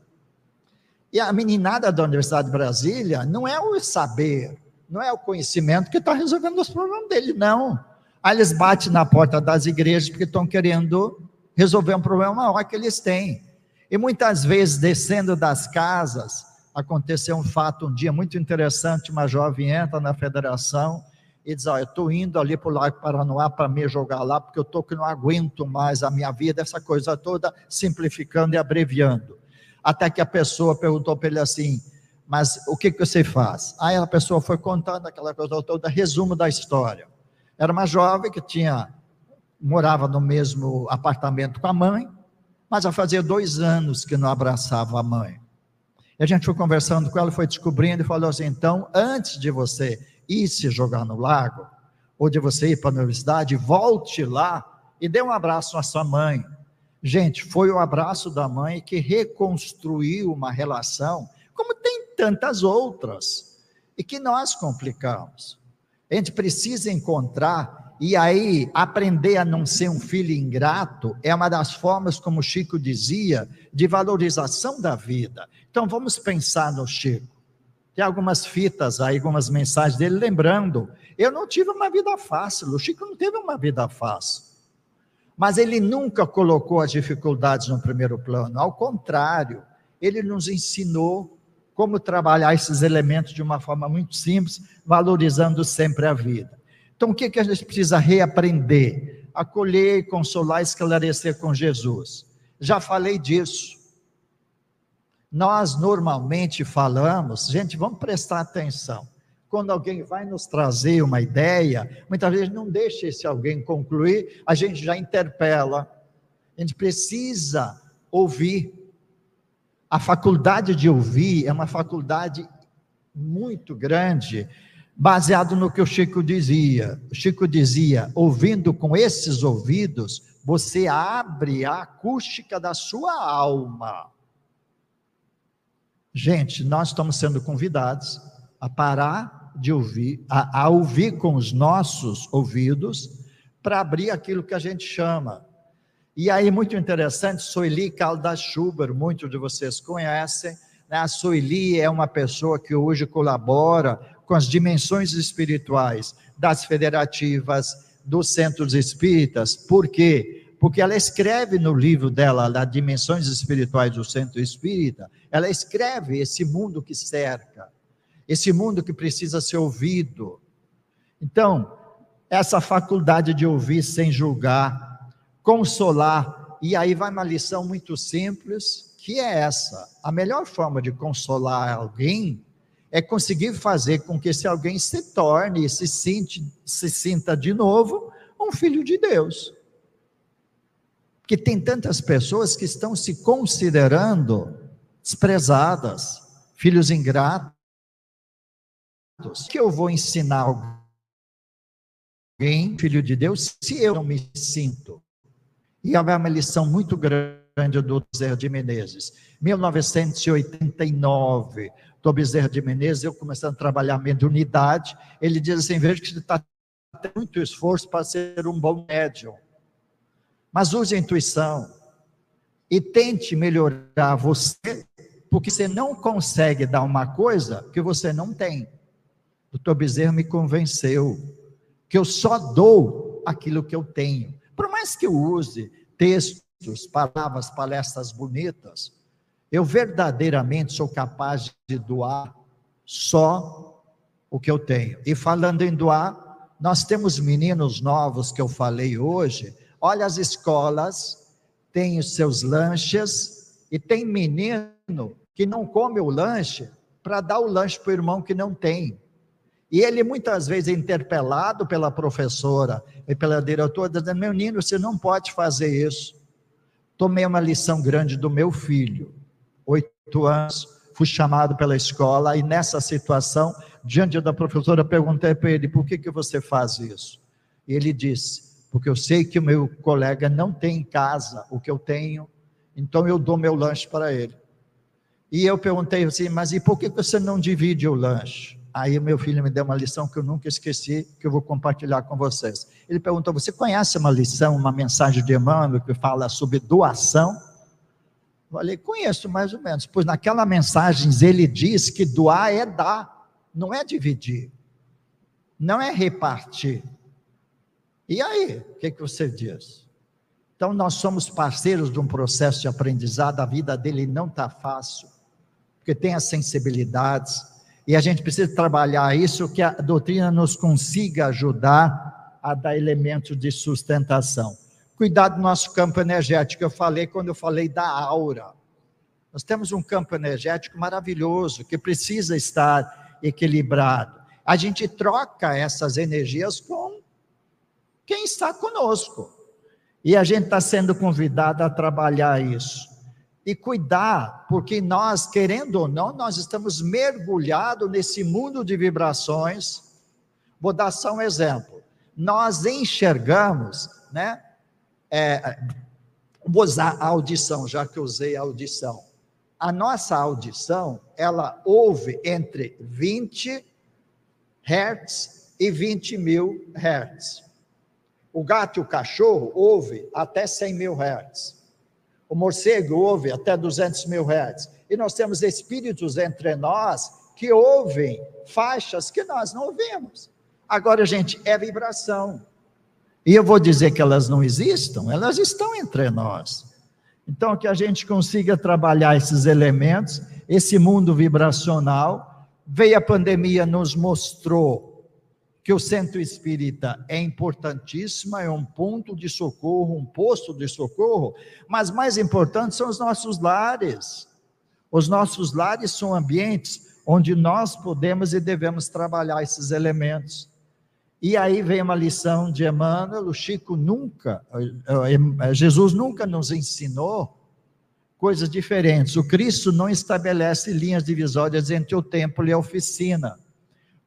E a meninada da Universidade de Brasília não é o saber, não é o conhecimento que está resolvendo os problemas dele, não. Aí eles batem na porta das igrejas porque estão querendo resolver um problema maior que eles têm. E muitas vezes, descendo das casas, aconteceu um fato um dia muito interessante: uma jovem entra na federação e diz: oh, Eu estou indo ali para o Lago Paranoá para me jogar lá, porque eu estou que não aguento mais a minha vida, essa coisa toda, simplificando e abreviando. Até que a pessoa perguntou para ele assim: Mas o que, que você faz? Aí a pessoa foi contando aquela coisa toda, resumo da história. Era uma jovem que tinha morava no mesmo apartamento com a mãe, mas já fazia dois anos que não abraçava a mãe. E a gente foi conversando com ela, foi descobrindo e falou assim: então, antes de você ir se jogar no lago, ou de você ir para a universidade, volte lá e dê um abraço à sua mãe. Gente, foi o abraço da mãe que reconstruiu uma relação, como tem tantas outras, e que nós complicamos. A gente precisa encontrar, e aí aprender a não ser um filho ingrato é uma das formas, como Chico dizia, de valorização da vida. Então vamos pensar no Chico. Tem algumas fitas aí, algumas mensagens dele lembrando. Eu não tive uma vida fácil, o Chico não teve uma vida fácil. Mas ele nunca colocou as dificuldades no primeiro plano, ao contrário, ele nos ensinou como trabalhar esses elementos de uma forma muito simples, valorizando sempre a vida. Então, o que, que a gente precisa reaprender? Acolher, consolar, esclarecer com Jesus. Já falei disso. Nós normalmente falamos, gente, vamos prestar atenção. Quando alguém vai nos trazer uma ideia, muitas vezes não deixa esse alguém concluir, a gente já interpela. A gente precisa ouvir. A faculdade de ouvir é uma faculdade muito grande, baseado no que o Chico dizia. O Chico dizia: ouvindo com esses ouvidos, você abre a acústica da sua alma. Gente, nós estamos sendo convidados a parar de ouvir, a, a ouvir com os nossos ouvidos, para abrir aquilo que a gente chama. E aí, muito interessante, Soili Caldas Schuber, muitos de vocês conhecem. Né? A Soili é uma pessoa que hoje colabora com as dimensões espirituais das federativas, dos centros espíritas. Por quê? porque ela escreve no livro dela, das Dimensões Espirituais do Centro Espírita, ela escreve esse mundo que cerca, esse mundo que precisa ser ouvido. Então, essa faculdade de ouvir sem julgar, consolar, e aí vai uma lição muito simples, que é essa: a melhor forma de consolar alguém é conseguir fazer com que esse alguém se torne, se, sinte, se sinta de novo um filho de Deus que tem tantas pessoas que estão se considerando desprezadas, filhos ingratos. Que eu vou ensinar alguém, filho de Deus, se eu não me sinto. E havia uma lição muito grande do Zé de Menezes. 1989, do Bezerra de Menezes, eu começando a trabalhar mediunidade, ele diz assim, veja que você está tendo muito esforço para ser um bom médium, mas use a intuição e tente melhorar você, porque você não consegue dar uma coisa que você não tem. O doutor Bezerra me convenceu que eu só dou aquilo que eu tenho. Por mais que eu use textos, palavras, palestras bonitas, eu verdadeiramente sou capaz de doar só o que eu tenho. E falando em doar, nós temos meninos novos que eu falei hoje. Olha, as escolas têm os seus lanches e tem menino que não come o lanche para dar o lanche para o irmão que não tem. E ele muitas vezes é interpelado pela professora e pela diretora, dizendo: Meu menino, você não pode fazer isso. Tomei uma lição grande do meu filho oito anos, fui chamado pela escola e nessa situação, diante da professora, perguntei para ele, por que, que você faz isso? E ele disse, porque eu sei que o meu colega não tem em casa o que eu tenho, então eu dou meu lanche para ele. E eu perguntei assim, mas e por que você não divide o lanche? Aí meu filho me deu uma lição que eu nunca esqueci, que eu vou compartilhar com vocês. Ele perguntou: Você conhece uma lição, uma mensagem de Emmanuel que fala sobre doação? Falei, conheço mais ou menos, pois naquela mensagem ele diz que doar é dar, não é dividir, não é repartir. E aí, o que, que você diz? Então, nós somos parceiros de um processo de aprendizado, a vida dele não está fácil, porque tem as sensibilidades, e a gente precisa trabalhar isso, que a doutrina nos consiga ajudar a dar elementos de sustentação cuidar do nosso campo energético. Eu falei quando eu falei da aura. Nós temos um campo energético maravilhoso que precisa estar equilibrado. A gente troca essas energias com quem está conosco. E a gente está sendo convidado a trabalhar isso. E cuidar, porque nós, querendo ou não, nós estamos mergulhados nesse mundo de vibrações. Vou dar só um exemplo. Nós enxergamos, né? é, vou usar a audição, já que usei a audição. A nossa audição, ela ouve entre 20 Hz e 20 mil Hz. O gato e o cachorro ouve até 100 mil Hz. O morcego ouve até 200 mil Hz. E nós temos espíritos entre nós que ouvem faixas que nós não ouvimos. Agora, gente, é vibração. E eu vou dizer que elas não existam, elas estão entre nós. Então, que a gente consiga trabalhar esses elementos, esse mundo vibracional. Veio a pandemia, nos mostrou que o centro espírita é importantíssimo, é um ponto de socorro, um posto de socorro, mas mais importante são os nossos lares. Os nossos lares são ambientes onde nós podemos e devemos trabalhar esses elementos. E aí vem uma lição de Emmanuel, o Chico nunca, eh, eh, Jesus nunca nos ensinou coisas diferentes. O Cristo não estabelece linhas divisórias entre o templo e a oficina.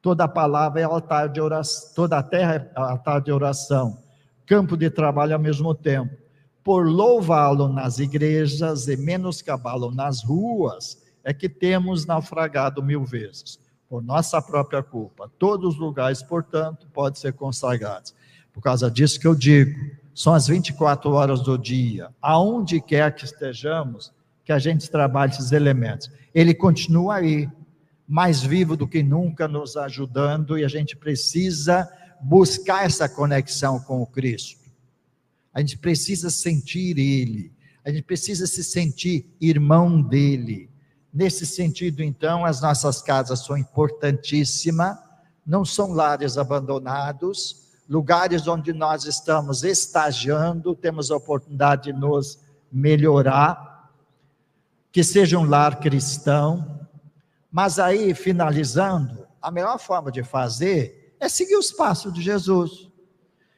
Toda palavra é altar de oração, toda a terra é altar de oração, campo de trabalho ao mesmo tempo. Por louvá-lo nas igrejas e menoscabá-lo nas ruas, é que temos naufragado mil vezes por nossa própria culpa. Todos os lugares, portanto, podem ser consagrados. Por causa disso que eu digo, são as 24 horas do dia, aonde quer que estejamos, que a gente trabalhe esses elementos. Ele continua aí, mais vivo do que nunca, nos ajudando, e a gente precisa buscar essa conexão com o Cristo. A gente precisa sentir Ele, a gente precisa se sentir irmão dele. Nesse sentido, então, as nossas casas são importantíssimas, não são lares abandonados, lugares onde nós estamos estagiando, temos a oportunidade de nos melhorar, que seja um lar cristão. Mas aí, finalizando, a melhor forma de fazer é seguir os passos de Jesus.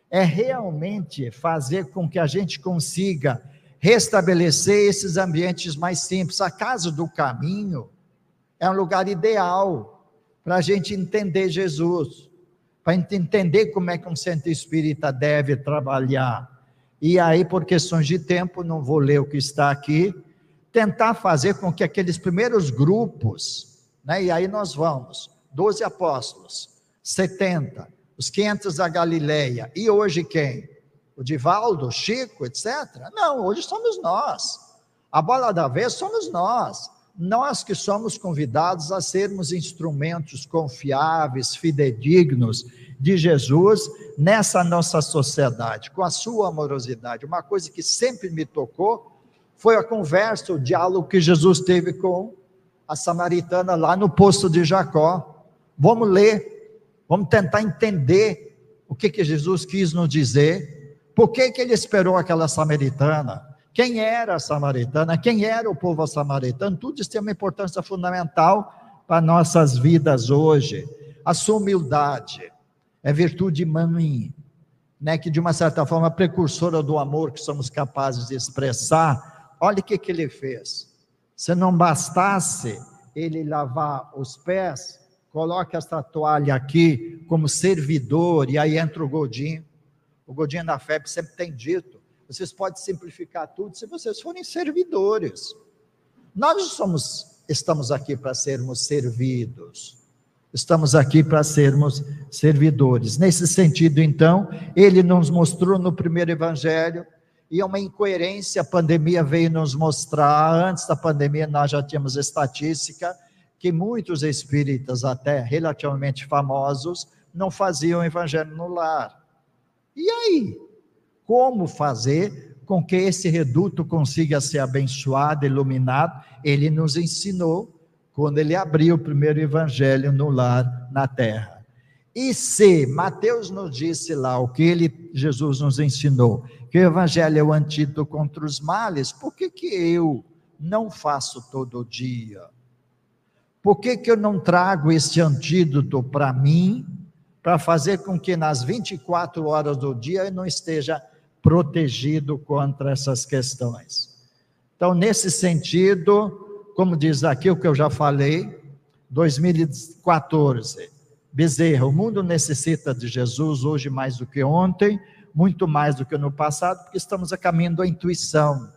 É realmente fazer com que a gente consiga restabelecer esses ambientes mais simples. A casa do caminho é um lugar ideal para a gente entender Jesus, para entender como é que um centro espírita deve trabalhar. E aí, por questões de tempo, não vou ler o que está aqui, tentar fazer com que aqueles primeiros grupos, né, e aí nós vamos, 12 apóstolos, 70, os 500 da Galileia, e hoje quem? O Divaldo, Chico, etc. Não, hoje somos nós. A bola da vez somos nós. Nós que somos convidados a sermos instrumentos confiáveis, fidedignos de Jesus nessa nossa sociedade, com a sua amorosidade. Uma coisa que sempre me tocou foi a conversa, o diálogo que Jesus teve com a samaritana lá no poço de Jacó. Vamos ler, vamos tentar entender o que, que Jesus quis nos dizer, por que, que ele esperou aquela samaritana, quem era a samaritana, quem era o povo samaritano, tudo isso tem uma importância fundamental para nossas vidas hoje. A sua humildade é virtude mãe, né, que de uma certa forma é precursora do amor que somos capazes de expressar Olha o que, que ele fez. Se não bastasse ele lavar os pés, coloque esta toalha aqui como servidor, e aí entra o Godinho. O Godinho da FEB sempre tem dito: vocês podem simplificar tudo se vocês forem servidores. Nós somos, estamos aqui para sermos servidos. Estamos aqui para sermos servidores. Nesse sentido, então, ele nos mostrou no primeiro evangelho e uma incoerência, a pandemia veio nos mostrar, antes da pandemia nós já tínhamos estatística, que muitos espíritas, até relativamente famosos, não faziam evangelho no lar. E aí? Como fazer com que esse reduto consiga ser abençoado, iluminado? Ele nos ensinou quando ele abriu o primeiro evangelho no lar na terra. E se Mateus nos disse lá o que ele, Jesus nos ensinou, que o evangelho é o antídoto contra os males, por que, que eu não faço todo dia? Por que, que eu não trago esse antídoto para mim, para fazer com que nas 24 horas do dia eu não esteja protegido contra essas questões? Então, nesse sentido, como diz aqui o que eu já falei, 2014, Bezerra, o mundo necessita de Jesus hoje mais do que ontem, muito mais do que no passado, porque estamos a caminho da intuição.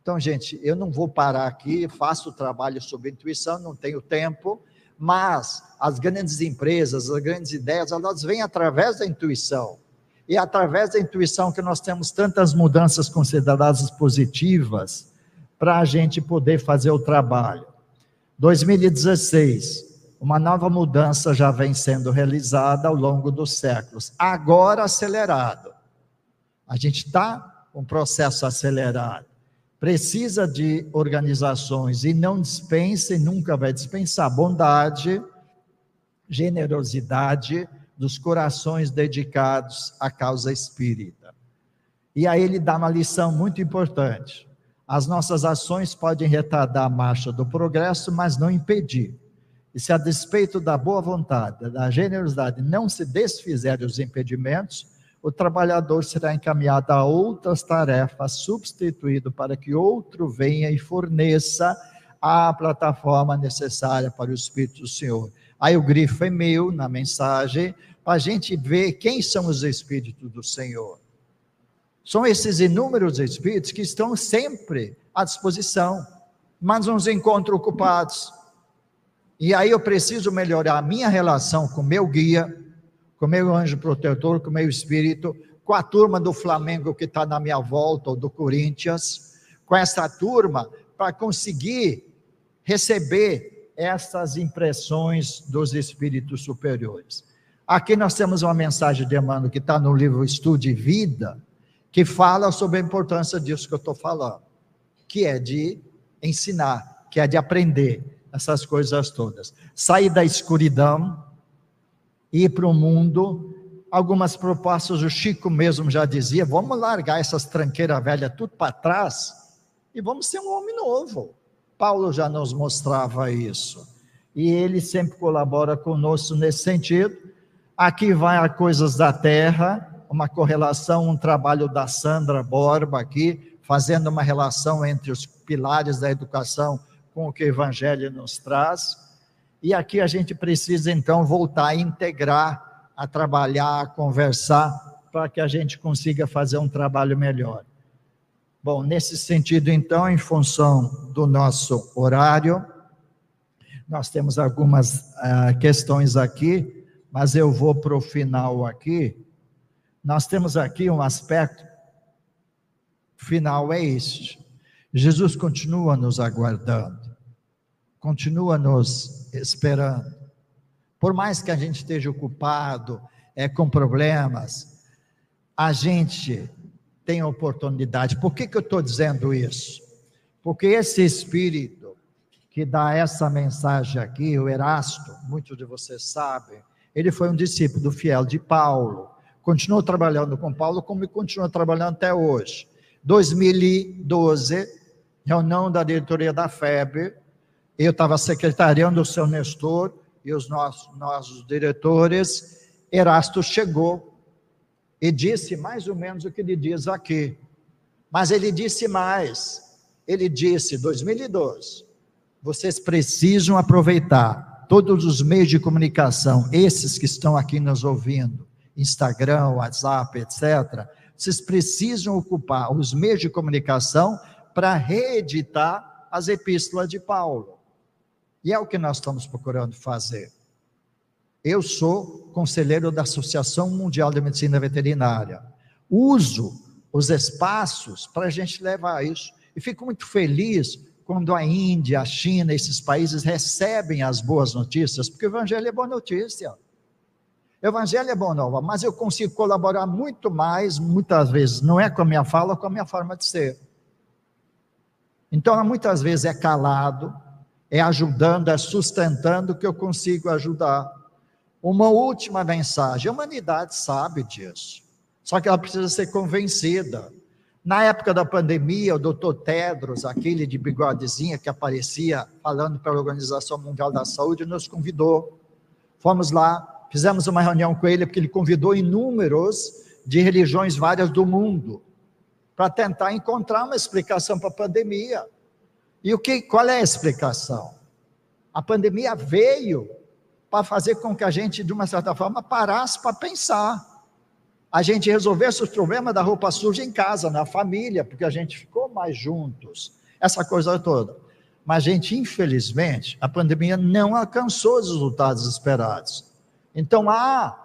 Então, gente, eu não vou parar aqui, faço trabalho sobre intuição, não tenho tempo, mas as grandes empresas, as grandes ideias, elas vêm através da intuição. E é através da intuição que nós temos tantas mudanças consideradas positivas para a gente poder fazer o trabalho. 2016, uma nova mudança já vem sendo realizada ao longo dos séculos, agora acelerado. A gente está com um processo acelerado. Precisa de organizações e não dispensa e nunca vai dispensar bondade, generosidade dos corações dedicados à causa espírita. E aí ele dá uma lição muito importante. As nossas ações podem retardar a marcha do progresso, mas não impedir. E se a despeito da boa vontade, da generosidade, não se desfizerem os impedimentos, o trabalhador será encaminhado a outras tarefas, substituído para que outro venha e forneça a plataforma necessária para o Espírito do Senhor. Aí o grifo é meu na mensagem, para a gente ver quem são os Espíritos do Senhor. São esses inúmeros Espíritos que estão sempre à disposição, mas uns encontram ocupados. E aí eu preciso melhorar a minha relação com meu guia, com meu anjo protetor, com meu espírito, com a turma do Flamengo que está na minha volta, ou do Corinthians, com essa turma, para conseguir receber essas impressões dos espíritos superiores. Aqui nós temos uma mensagem de Emmanuel que está no livro Estude Vida, que fala sobre a importância disso que eu estou falando, que é de ensinar, que é de aprender essas coisas todas. Sair da escuridão, ir para o mundo. Algumas propostas, o Chico mesmo já dizia: vamos largar essas tranqueiras velhas tudo para trás e vamos ser um homem novo. Paulo já nos mostrava isso. E ele sempre colabora conosco nesse sentido. Aqui vai a Coisas da Terra, uma correlação, um trabalho da Sandra Borba aqui, fazendo uma relação entre os pilares da educação com o que o Evangelho nos traz. E aqui a gente precisa então voltar a integrar a trabalhar, a conversar, para que a gente consiga fazer um trabalho melhor. Bom, nesse sentido, então, em função do nosso horário, nós temos algumas uh, questões aqui, mas eu vou para o final aqui. Nós temos aqui um aspecto final, é este. Jesus continua nos aguardando, continua nos esperando. Por mais que a gente esteja ocupado, é, com problemas, a gente tem oportunidade. Por que, que eu estou dizendo isso? Porque esse espírito que dá essa mensagem aqui, o Erasto, muitos de vocês sabem, ele foi um discípulo fiel de Paulo. Continuou trabalhando com Paulo, como continua trabalhando até hoje. 2012, reunião da diretoria da FEB, eu estava secretariando o seu Nestor e os nossos, nossos diretores. Erasto chegou e disse mais ou menos o que ele diz aqui. Mas ele disse mais. Ele disse, 2012, vocês precisam aproveitar todos os meios de comunicação, esses que estão aqui nos ouvindo, Instagram, WhatsApp, etc. Vocês precisam ocupar os meios de comunicação para reeditar as epístolas de Paulo. E é o que nós estamos procurando fazer. Eu sou conselheiro da Associação Mundial de Medicina Veterinária. Uso os espaços para a gente levar isso. E fico muito feliz quando a Índia, a China, esses países recebem as boas notícias, porque o Evangelho é boa notícia. O Evangelho é boa nova, mas eu consigo colaborar muito mais, muitas vezes, não é com a minha fala, com a minha forma de ser. Então, muitas vezes é calado, é ajudando, é sustentando que eu consigo ajudar. Uma última mensagem: a humanidade sabe disso, só que ela precisa ser convencida. Na época da pandemia, o doutor Tedros, aquele de bigodezinha que aparecia falando para a Organização Mundial da Saúde, nos convidou. Fomos lá, fizemos uma reunião com ele, porque ele convidou inúmeros de religiões várias do mundo para tentar encontrar uma explicação para a pandemia. E o que, qual é a explicação? A pandemia veio para fazer com que a gente, de uma certa forma, parasse para pensar. A gente resolvesse os problemas da roupa suja em casa, na família, porque a gente ficou mais juntos, essa coisa toda. Mas, gente, infelizmente, a pandemia não alcançou os resultados esperados. Então, há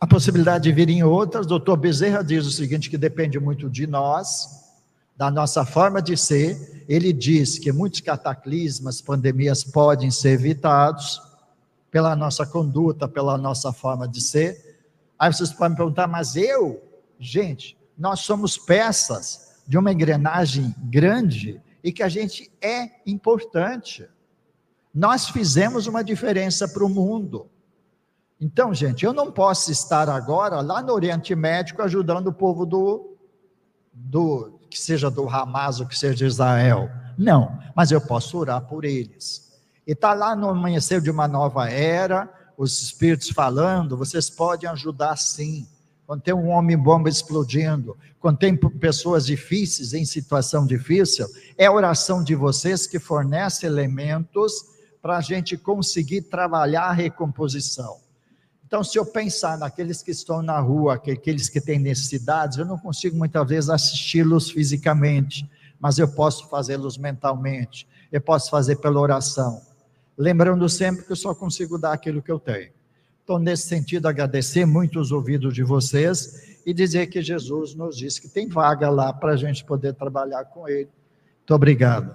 a possibilidade de virem outras. Doutor Bezerra diz o seguinte: que depende muito de nós, da nossa forma de ser. Ele diz que muitos cataclismas, pandemias podem ser evitados pela nossa conduta, pela nossa forma de ser. Aí vocês podem me perguntar, mas eu, gente, nós somos peças de uma engrenagem grande e que a gente é importante. Nós fizemos uma diferença para o mundo. Então, gente, eu não posso estar agora lá no Oriente Médio ajudando o povo do, do que seja do Hamas ou que seja de Israel. Não, mas eu posso orar por eles. E está lá no amanhecer de uma nova era, os espíritos falando, vocês podem ajudar sim. Quando tem um homem bomba explodindo, quando tem pessoas difíceis, em situação difícil, é a oração de vocês que fornece elementos para a gente conseguir trabalhar a recomposição. Então, se eu pensar naqueles que estão na rua, aqueles que têm necessidades, eu não consigo muitas vezes assisti-los fisicamente, mas eu posso fazê-los mentalmente, eu posso fazer pela oração lembrando sempre que eu só consigo dar aquilo que eu tenho. Então, nesse sentido, agradecer muito os ouvidos de vocês e dizer que Jesus nos disse que tem vaga lá para a gente poder trabalhar com Ele. Muito obrigado.